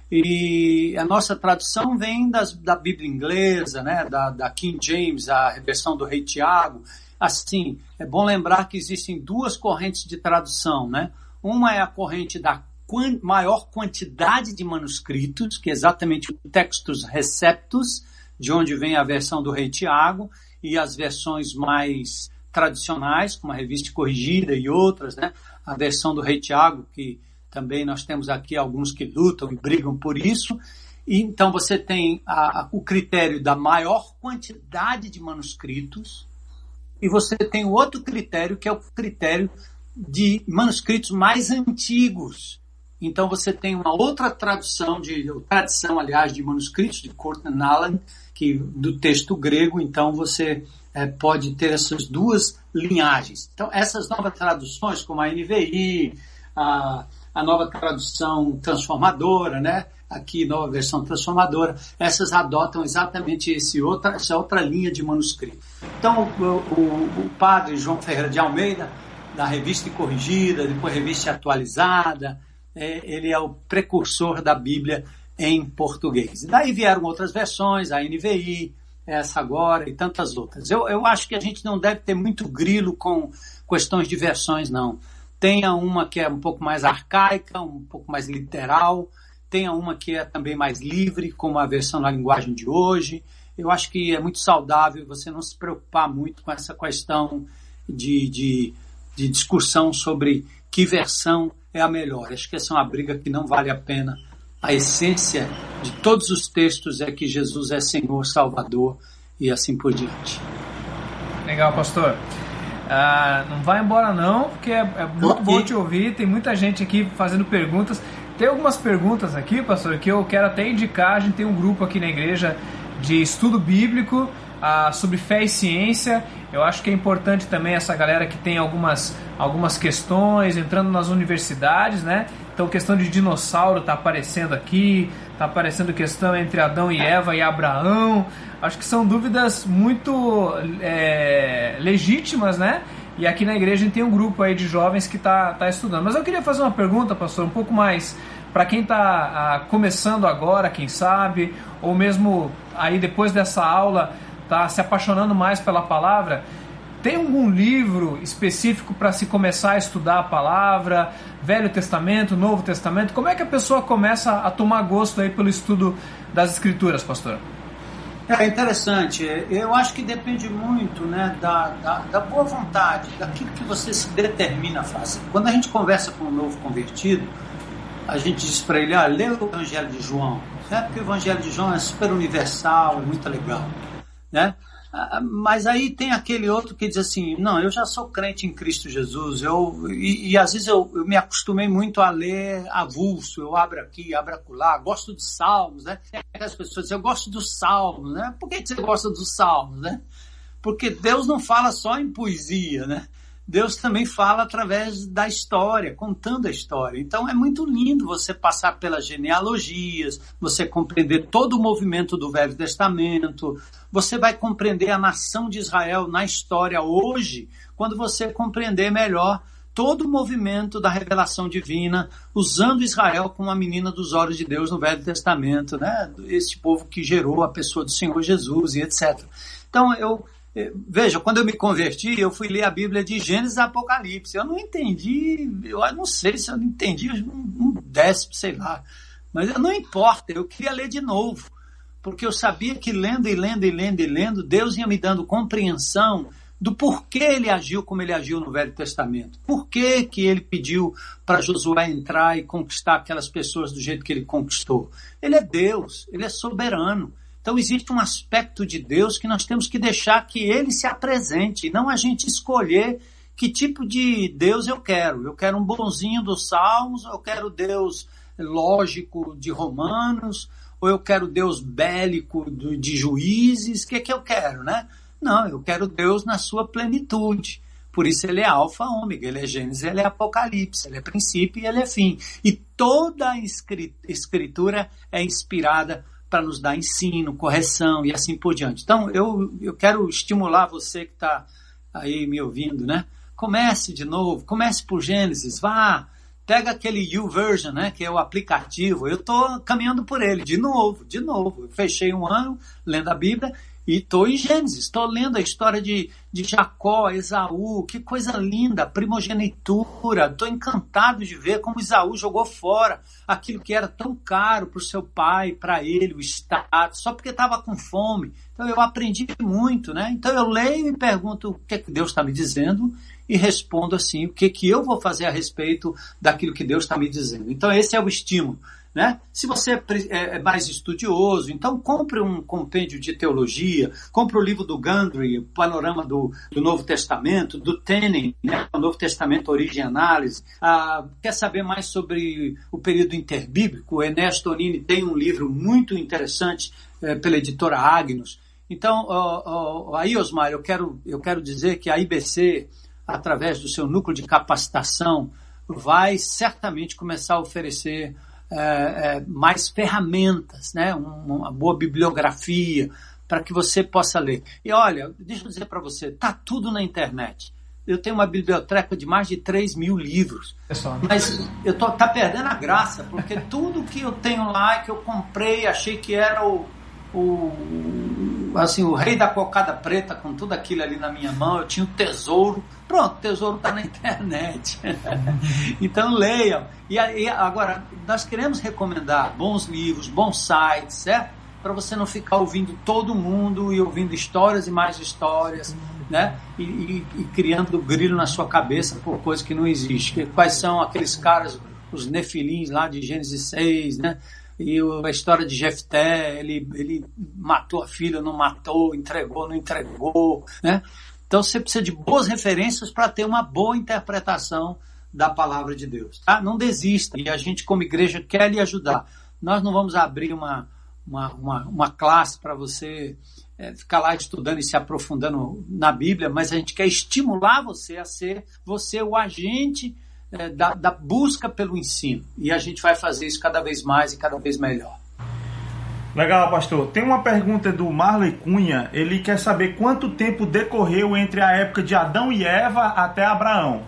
E a nossa tradução vem das, da Bíblia inglesa, né, da, da King James, a versão do Rei Tiago. Assim, é bom lembrar que existem duas correntes de tradução, né? Uma é a corrente da maior quantidade de manuscritos, que é exatamente o Textus Receptus, de onde vem a versão do Rei Tiago, e as versões mais tradicionais, como a Revista Corrigida e outras, né? A versão do Rei Tiago, que também nós temos aqui alguns que lutam e brigam por isso. E, então você tem a, a, o critério da maior quantidade de manuscritos e você tem outro critério que é o critério de manuscritos mais antigos. Então você tem uma outra tradução de tradição, aliás, de manuscritos de Courtney Allen, que do texto grego. Então você é, pode ter essas duas linhagens. Então essas novas traduções, como a NVI, a a nova tradução transformadora, né? Aqui, nova versão transformadora, essas adotam exatamente esse outra, essa outra linha de manuscrito. Então, o, o, o padre João Ferreira de Almeida, da revista corrigida, depois revista atualizada, é, ele é o precursor da Bíblia em português. Daí vieram outras versões, a NVI, essa agora e tantas outras. Eu, eu acho que a gente não deve ter muito grilo com questões de versões, não tenha uma que é um pouco mais arcaica, um pouco mais literal, tenha uma que é também mais livre, como a versão na linguagem de hoje. Eu acho que é muito saudável você não se preocupar muito com essa questão de, de, de discussão sobre que versão é a melhor. Acho que essa é uma briga que não vale a pena. A essência de todos os textos é que Jesus é Senhor, Salvador e assim por diante. Legal, pastor. Ah, não vai embora não, porque é, é muito okay. bom te ouvir. Tem muita gente aqui fazendo perguntas. Tem algumas perguntas aqui, pastor, que eu quero até indicar. A gente tem um grupo aqui na igreja de estudo bíblico ah, sobre fé e ciência. Eu acho que é importante também essa galera que tem algumas, algumas questões, entrando nas universidades, né? Então, questão de dinossauro está aparecendo aqui, está aparecendo questão entre Adão e Eva e Abraão. Acho que são dúvidas muito é, legítimas, né? E aqui na igreja a gente tem um grupo aí de jovens que está tá estudando. Mas eu queria fazer uma pergunta, pastor, um pouco mais para quem está ah, começando agora, quem sabe, ou mesmo aí depois dessa aula está se apaixonando mais pela palavra. Tem algum livro específico para se começar a estudar a palavra, Velho Testamento, Novo Testamento? Como é que a pessoa começa a tomar gosto aí pelo estudo das Escrituras, pastor? É interessante. Eu acho que depende muito né, da, da, da boa vontade, daquilo que você se determina a fazer. Quando a gente conversa com um novo convertido, a gente diz para ele, ah, lê o Evangelho de João. Né? Porque o Evangelho de João é super universal, é muito legal. Né? Ah, mas aí tem aquele outro que diz assim, não, eu já sou crente em Cristo Jesus, eu, e, e às vezes eu, eu, me acostumei muito a ler avulso, eu abro aqui, abro acolá, gosto de salmos, né? As pessoas dizem, eu gosto dos salmos, né? Por que você gosta dos salmos, né? Porque Deus não fala só em poesia, né? Deus também fala através da história, contando a história. Então é muito lindo você passar pelas genealogias, você compreender todo o movimento do Velho Testamento, você vai compreender a nação de Israel na história hoje, quando você compreender melhor todo o movimento da revelação divina, usando Israel como a menina dos olhos de Deus no Velho Testamento, né? Esse povo que gerou a pessoa do Senhor Jesus e etc. Então eu Veja, quando eu me converti, eu fui ler a Bíblia de Gênesis e Apocalipse. Eu não entendi, eu não sei se eu não entendi um décimo, sei lá. Mas não importa, eu queria ler de novo. Porque eu sabia que lendo e lendo e lendo e lendo, Deus ia me dando compreensão do porquê ele agiu como ele agiu no Velho Testamento. Por que, que ele pediu para Josué entrar e conquistar aquelas pessoas do jeito que ele conquistou. Ele é Deus, ele é soberano. Então existe um aspecto de Deus que nós temos que deixar que ele se apresente, não a gente escolher que tipo de Deus eu quero. Eu quero um bonzinho dos Salmos, eu quero Deus lógico de Romanos, ou eu quero Deus bélico de Juízes, o que é que eu quero, né? Não, eu quero Deus na sua plenitude. Por isso ele é alfa, ômega, ele é Gênesis, ele é Apocalipse, ele é princípio e ele é fim. E toda a escritura é inspirada para nos dar ensino, correção e assim por diante. Então, eu, eu quero estimular você que está aí me ouvindo, né? Comece de novo, comece por Gênesis, vá, pega aquele YouVersion, né, que é o aplicativo. Eu estou caminhando por ele de novo, de novo. Eu fechei um ano lendo a Bíblia e estou em Gênesis, estou lendo a história de, de Jacó, Esaú, que coisa linda, primogenitura. Estou encantado de ver como Esaú jogou fora aquilo que era tão caro para o seu pai, para ele, o Estado, só porque estava com fome. Então eu aprendi muito, né? Então eu leio e pergunto o que, é que Deus está me dizendo e respondo assim, o que, que eu vou fazer a respeito daquilo que Deus está me dizendo. Então esse é o estímulo. Né? Se você é, é, mais estudioso, então compre um compêndio de teologia, compre o livro do Gundry, o Panorama do, do Novo Testamento, do Tenen, né? o Novo Testamento Origem e Análise. Ah, quer saber mais sobre o período interbíblico? O Ernesto Onini tem um livro muito interessante é, pela editora Agnus. Então, ó, ó, aí, Osmar, eu quero, eu quero dizer que a IBC, através do seu núcleo de capacitação, vai certamente começar a oferecer é, é, mais ferramentas, né? uma boa bibliografia para que você possa ler. E olha, deixa eu dizer para você, tá tudo na internet. Eu tenho uma biblioteca de mais de 3 mil livros. É mas eu tô tá perdendo a graça, porque tudo que eu tenho lá, que eu comprei, achei que era o, o assim, o rei da cocada preta com tudo aquilo ali na minha mão, eu tinha o tesouro. Pronto, o tesouro está na <laughs> internet. <laughs> então leiam. E, e agora, nós queremos recomendar bons livros, bons sites, certo? Para você não ficar ouvindo todo mundo e ouvindo histórias e mais histórias, né? E, e, e criando grilho na sua cabeça por coisa que não existe. Quais são aqueles caras, os nefilins lá de Gênesis 6, né? E a história de Jefté, ele, ele matou a filha, não matou, entregou, não entregou, né? Então você precisa de boas referências para ter uma boa interpretação da palavra de Deus. Tá? Não desista. E a gente, como igreja, quer lhe ajudar. Nós não vamos abrir uma, uma, uma, uma classe para você é, ficar lá estudando e se aprofundando na Bíblia, mas a gente quer estimular você a ser você o agente é, da, da busca pelo ensino. E a gente vai fazer isso cada vez mais e cada vez melhor. Legal, pastor. Tem uma pergunta do Marley Cunha. Ele quer saber quanto tempo decorreu entre a época de Adão e Eva até Abraão.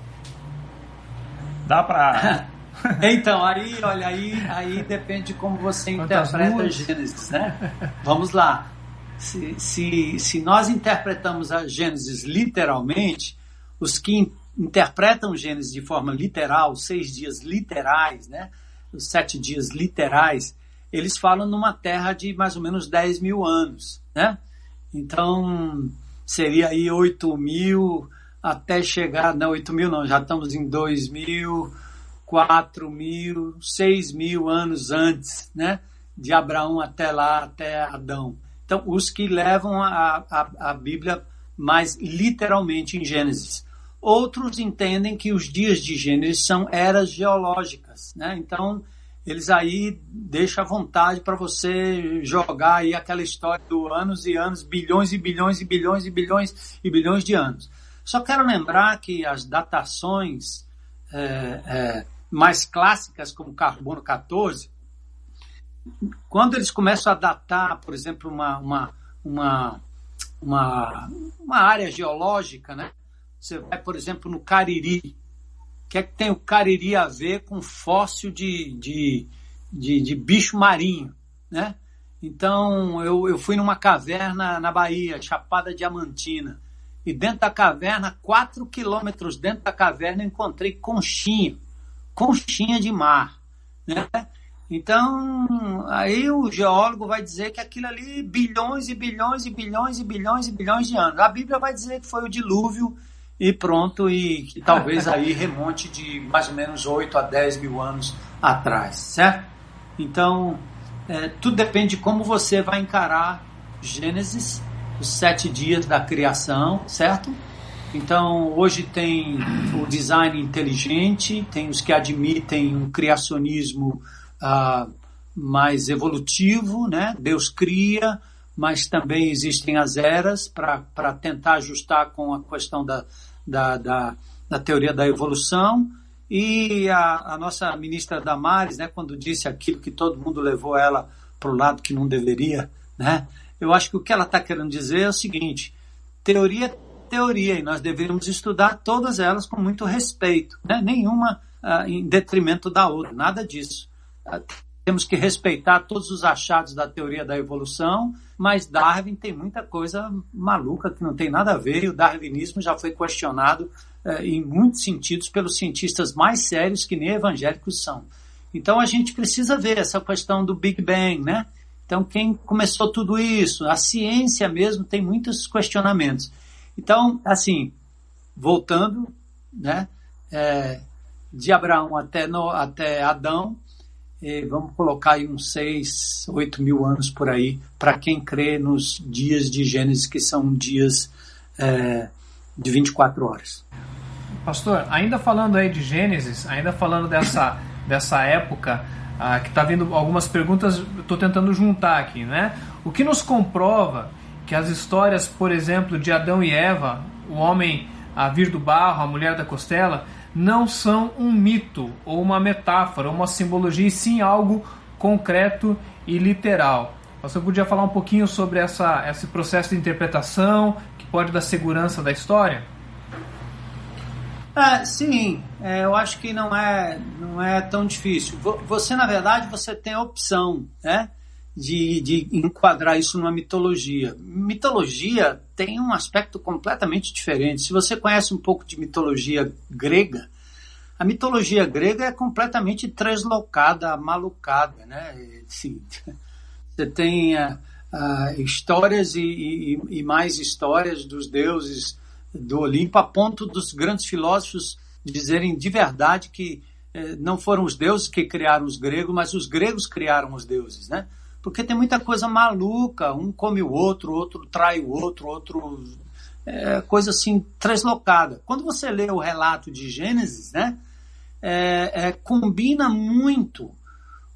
Dá para. <laughs> então, aí, olha, aí, aí depende de como você interpreta Gênesis, né? Vamos lá. Se, se, se nós interpretamos a Gênesis literalmente, os que interpretam Gênesis de forma literal, seis dias literais, né? Os sete dias literais, eles falam numa terra de mais ou menos 10 mil anos, né? Então, seria aí 8 mil até chegar, não, 8 mil não, já estamos em 2 mil, 4 mil, 6 mil anos antes, né? De Abraão até lá, até Adão. Então, os que levam a, a, a Bíblia mais literalmente em Gênesis. Outros entendem que os dias de Gênesis são eras geológicas, né? Então, eles aí deixam à vontade para você jogar aí aquela história do anos e anos, bilhões e bilhões e bilhões e bilhões e bilhões de anos. Só quero lembrar que as datações é, é, mais clássicas, como carbono 14, quando eles começam a datar, por exemplo, uma, uma, uma, uma, uma área geológica, né? Você vai, por exemplo, no Cariri. O que é que tem o Cariri a ver com fóssil de, de, de, de bicho marinho, né? Então, eu, eu fui numa caverna na Bahia, Chapada Diamantina. E dentro da caverna, quatro quilômetros dentro da caverna, encontrei conchinha. Conchinha de mar. Né? Então, aí o geólogo vai dizer que aquilo ali, bilhões e bilhões e bilhões e bilhões e bilhões de anos. A Bíblia vai dizer que foi o dilúvio e pronto, e talvez aí remonte de mais ou menos 8 a 10 mil anos atrás, certo? Então, é, tudo depende de como você vai encarar Gênesis, os sete dias da criação, certo? Então, hoje tem o design inteligente, tem os que admitem um criacionismo uh, mais evolutivo, né? Deus cria, mas também existem as eras para tentar ajustar com a questão da, da, da, da teoria da evolução. E a, a, nossa ministra Damares, né, quando disse aquilo que todo mundo levou ela para o lado que não deveria, né, eu acho que o que ela está querendo dizer é o seguinte: teoria teoria, e nós deveríamos estudar todas elas com muito respeito, né, nenhuma uh, em detrimento da outra, nada disso. Temos que respeitar todos os achados da teoria da evolução, mas Darwin tem muita coisa maluca que não tem nada a ver, e o darwinismo já foi questionado eh, em muitos sentidos pelos cientistas mais sérios que nem evangélicos são. Então a gente precisa ver essa questão do Big Bang, né? Então quem começou tudo isso? A ciência mesmo tem muitos questionamentos. Então, assim, voltando, né? É, de Abraão até, no, até Adão, vamos colocar aí uns 6, 8 mil anos por aí, para quem crê nos dias de Gênesis, que são dias é, de 24 horas. Pastor, ainda falando aí de Gênesis, ainda falando dessa, <coughs> dessa época, ah, que está vindo algumas perguntas, estou tentando juntar aqui, né? O que nos comprova que as histórias, por exemplo, de Adão e Eva, o homem a vir do barro, a mulher da costela, não são um mito ou uma metáfora, uma simbologia, e sim algo concreto e literal. Você podia falar um pouquinho sobre essa, esse processo de interpretação que pode dar segurança da história? Ah, sim, é, eu acho que não é, não é tão difícil. Você, na verdade, você tem a opção né, de, de enquadrar isso numa mitologia. Mitologia tem um aspecto completamente diferente. Se você conhece um pouco de mitologia grega, a mitologia grega é completamente translocada, malucada, né? Você tem uh, uh, histórias e, e, e, mais histórias dos deuses do Olimpo, a ponto dos grandes filósofos dizerem de verdade que eh, não foram os deuses que criaram os gregos, mas os gregos criaram os deuses, né? Porque tem muita coisa maluca, um come o outro, outro trai o outro, outro é, coisa assim translocada. Quando você lê o relato de Gênesis, né, é, é, combina muito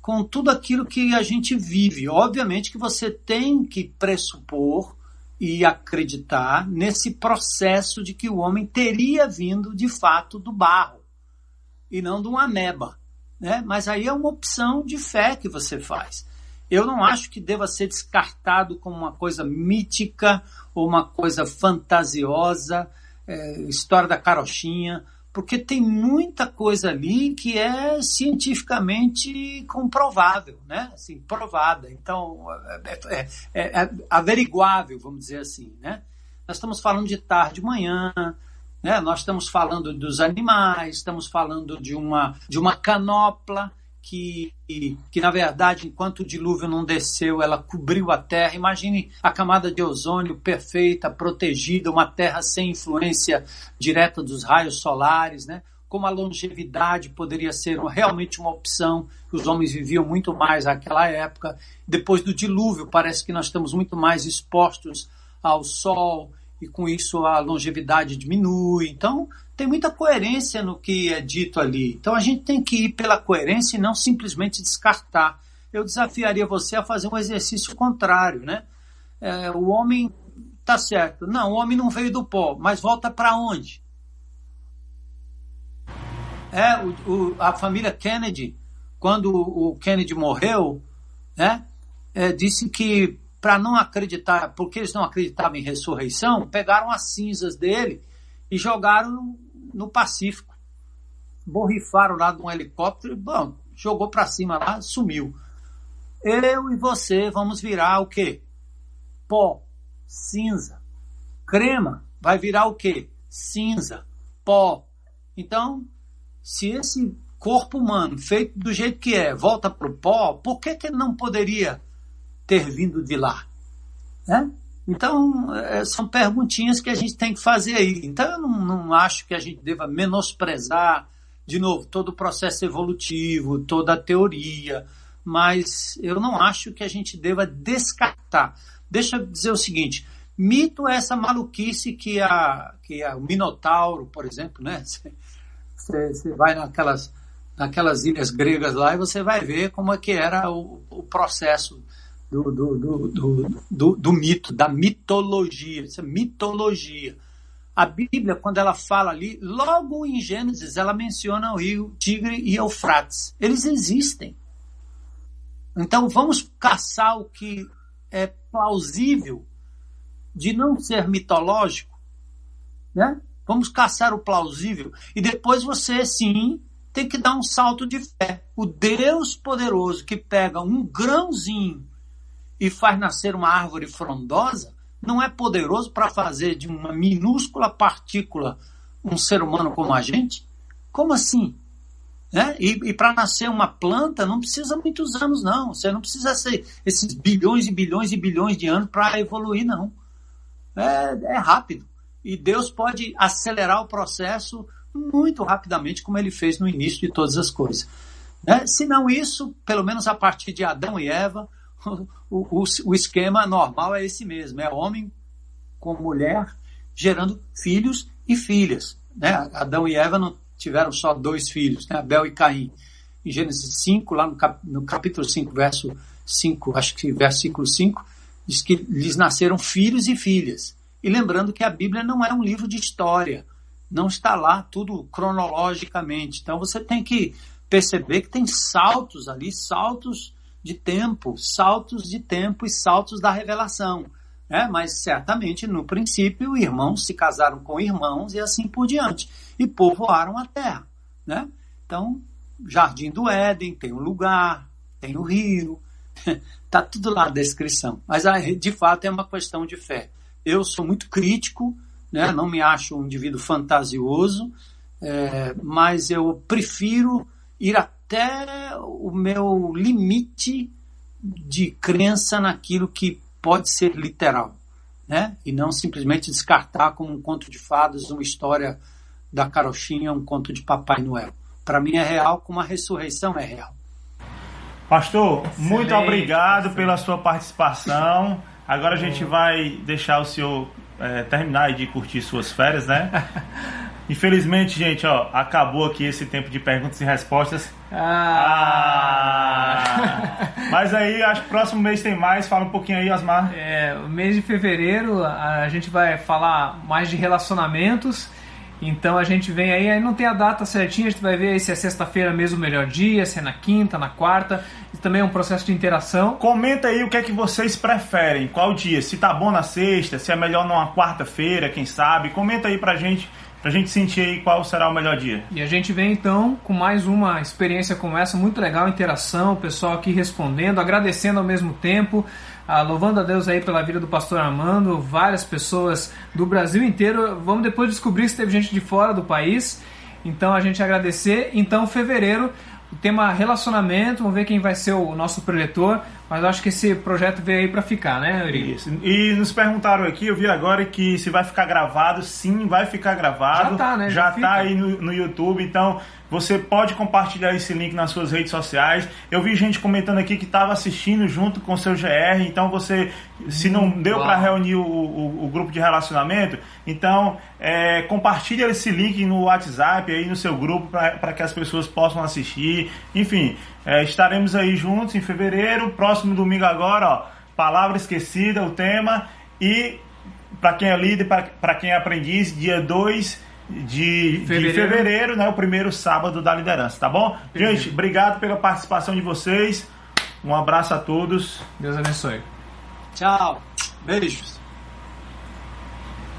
com tudo aquilo que a gente vive. Obviamente que você tem que pressupor e acreditar nesse processo de que o homem teria vindo de fato do barro e não de uma ameba. Né? Mas aí é uma opção de fé que você faz. Eu não acho que deva ser descartado como uma coisa mítica ou uma coisa fantasiosa, é, história da carochinha, porque tem muita coisa ali que é cientificamente comprovável, né? Assim, provada. Então, é, é, é, é averiguável, vamos dizer assim, né? Nós estamos falando de tarde, de manhã, né? Nós estamos falando dos animais, estamos falando de uma, de uma canopla, que, que, na verdade, enquanto o dilúvio não desceu, ela cobriu a Terra. Imagine a camada de ozônio perfeita, protegida, uma Terra sem influência direta dos raios solares, né? Como a longevidade poderia ser realmente uma opção, os homens viviam muito mais naquela época. Depois do dilúvio, parece que nós estamos muito mais expostos ao sol e com isso a longevidade diminui. Então, tem muita coerência no que é dito ali. Então a gente tem que ir pela coerência e não simplesmente descartar. Eu desafiaria você a fazer um exercício contrário, né? É, o homem tá certo. Não, o homem não veio do pó, mas volta para onde? É, o, o, a família Kennedy, quando o Kennedy morreu, né, é, disse que para não acreditar, porque eles não acreditavam em ressurreição, pegaram as cinzas dele e jogaram no Pacífico. Borrifaram lá de um helicóptero, bom, jogou para cima lá, sumiu. Eu e você vamos virar o quê? Pó, cinza. Crema vai virar o quê? Cinza, pó. Então, se esse corpo humano, feito do jeito que é, volta para o pó, por que, que ele não poderia ter vindo de lá? Né? Então, é, são perguntinhas que a gente tem que fazer aí. Então, eu não, não acho que a gente deva menosprezar, de novo, todo o processo evolutivo, toda a teoria, mas eu não acho que a gente deva descartar. Deixa eu dizer o seguinte: mito é essa maluquice que, a, que a, o Minotauro, por exemplo, né? <laughs> Você, vai naquelas, naquelas ilhas gregas lá e você vai ver como é que era o, o processo do, do, do, do, do mito, da mitologia. Isso é mitologia. A Bíblia, quando ela fala ali, logo em Gênesis, ela menciona o rio Tigre e Eufrates. Eles existem. Então vamos caçar o que é plausível de não ser mitológico, né? Vamos caçar o plausível e depois você sim tem que dar um salto de fé. O Deus poderoso que pega um grãozinho e faz nascer uma árvore frondosa, não é poderoso para fazer de uma minúscula partícula um ser humano como a gente? Como assim? Né? E, e para nascer uma planta não precisa muitos anos, não. Você não precisa ser esses bilhões e bilhões e bilhões de anos para evoluir, não. É, é rápido. E Deus pode acelerar o processo muito rapidamente, como ele fez no início de todas as coisas. Né? Se não isso, pelo menos a partir de Adão e Eva, o, o, o esquema normal é esse mesmo: é homem com mulher gerando filhos e filhas. Né? Adão e Eva não tiveram só dois filhos, né? Abel e Caim. Em Gênesis 5, lá no, cap, no capítulo 5, verso 5, acho que versículo 5, diz que lhes nasceram filhos e filhas. E lembrando que a Bíblia não é um livro de história, não está lá tudo cronologicamente. Então você tem que perceber que tem saltos ali, saltos de tempo, saltos de tempo e saltos da revelação. Né? Mas certamente, no princípio, irmãos se casaram com irmãos e assim por diante. E povoaram a terra. Né? Então, Jardim do Éden tem um lugar, tem o rio, está <laughs> tudo lá na descrição. Mas de fato é uma questão de fé. Eu sou muito crítico, né? não me acho um indivíduo fantasioso, é, mas eu prefiro ir até o meu limite de crença naquilo que pode ser literal, né? E não simplesmente descartar como um conto de fadas, uma história da carochinha, um conto de Papai Noel. Para mim é real, como a ressurreição é real. Pastor, excelente, muito obrigado excelente. pela sua participação. Agora a gente vai deixar o senhor é, terminar de curtir suas férias, né? <laughs> Infelizmente, gente, ó, acabou aqui esse tempo de perguntas e respostas. Ah. ah. Mas aí, acho que próximo mês tem mais. Fala um pouquinho aí, Osmar. É, o mês de fevereiro a gente vai falar mais de relacionamentos. Então a gente vem aí, aí não tem a data certinha, a gente vai ver aí se é sexta-feira mesmo o melhor dia, se é na quinta, na quarta. Isso também é um processo de interação. Comenta aí o que é que vocês preferem, qual dia, se tá bom na sexta, se é melhor numa quarta-feira, quem sabe. Comenta aí pra gente pra gente sentir aí qual será o melhor dia. E a gente vem então com mais uma experiência como essa, muito legal, interação, o pessoal aqui respondendo, agradecendo ao mesmo tempo, ah, louvando a Deus aí pela vida do pastor Armando, várias pessoas do Brasil inteiro. Vamos depois descobrir se teve gente de fora do país. Então a gente agradecer. Então, fevereiro, o tema relacionamento, vamos ver quem vai ser o nosso preletor. Mas acho que esse projeto veio aí para ficar, né, Eurico? Isso. E nos perguntaram aqui, eu vi agora que se vai ficar gravado, sim, vai ficar gravado. Já tá, né? Já, Já tá aí no, no YouTube, então você pode compartilhar esse link nas suas redes sociais. Eu vi gente comentando aqui que estava assistindo junto com o seu GR, então você, se não deu uau. para reunir o, o- o grupo de relacionamento, então é, compartilha esse link no WhatsApp aí no seu grupo para que as pessoas possam assistir. Enfim, é, estaremos aí juntos em fevereiro, próximo domingo agora, ó, Palavra Esquecida, o tema, e para quem é líder, para quem é aprendiz, dia 2 de de fevereiro. Fevereiro. né? O primeiro sábado da liderança, tá bom? Gente, obrigado pela participação de vocês. Um abraço a todos. Deus abençoe. Tchau. Beijos.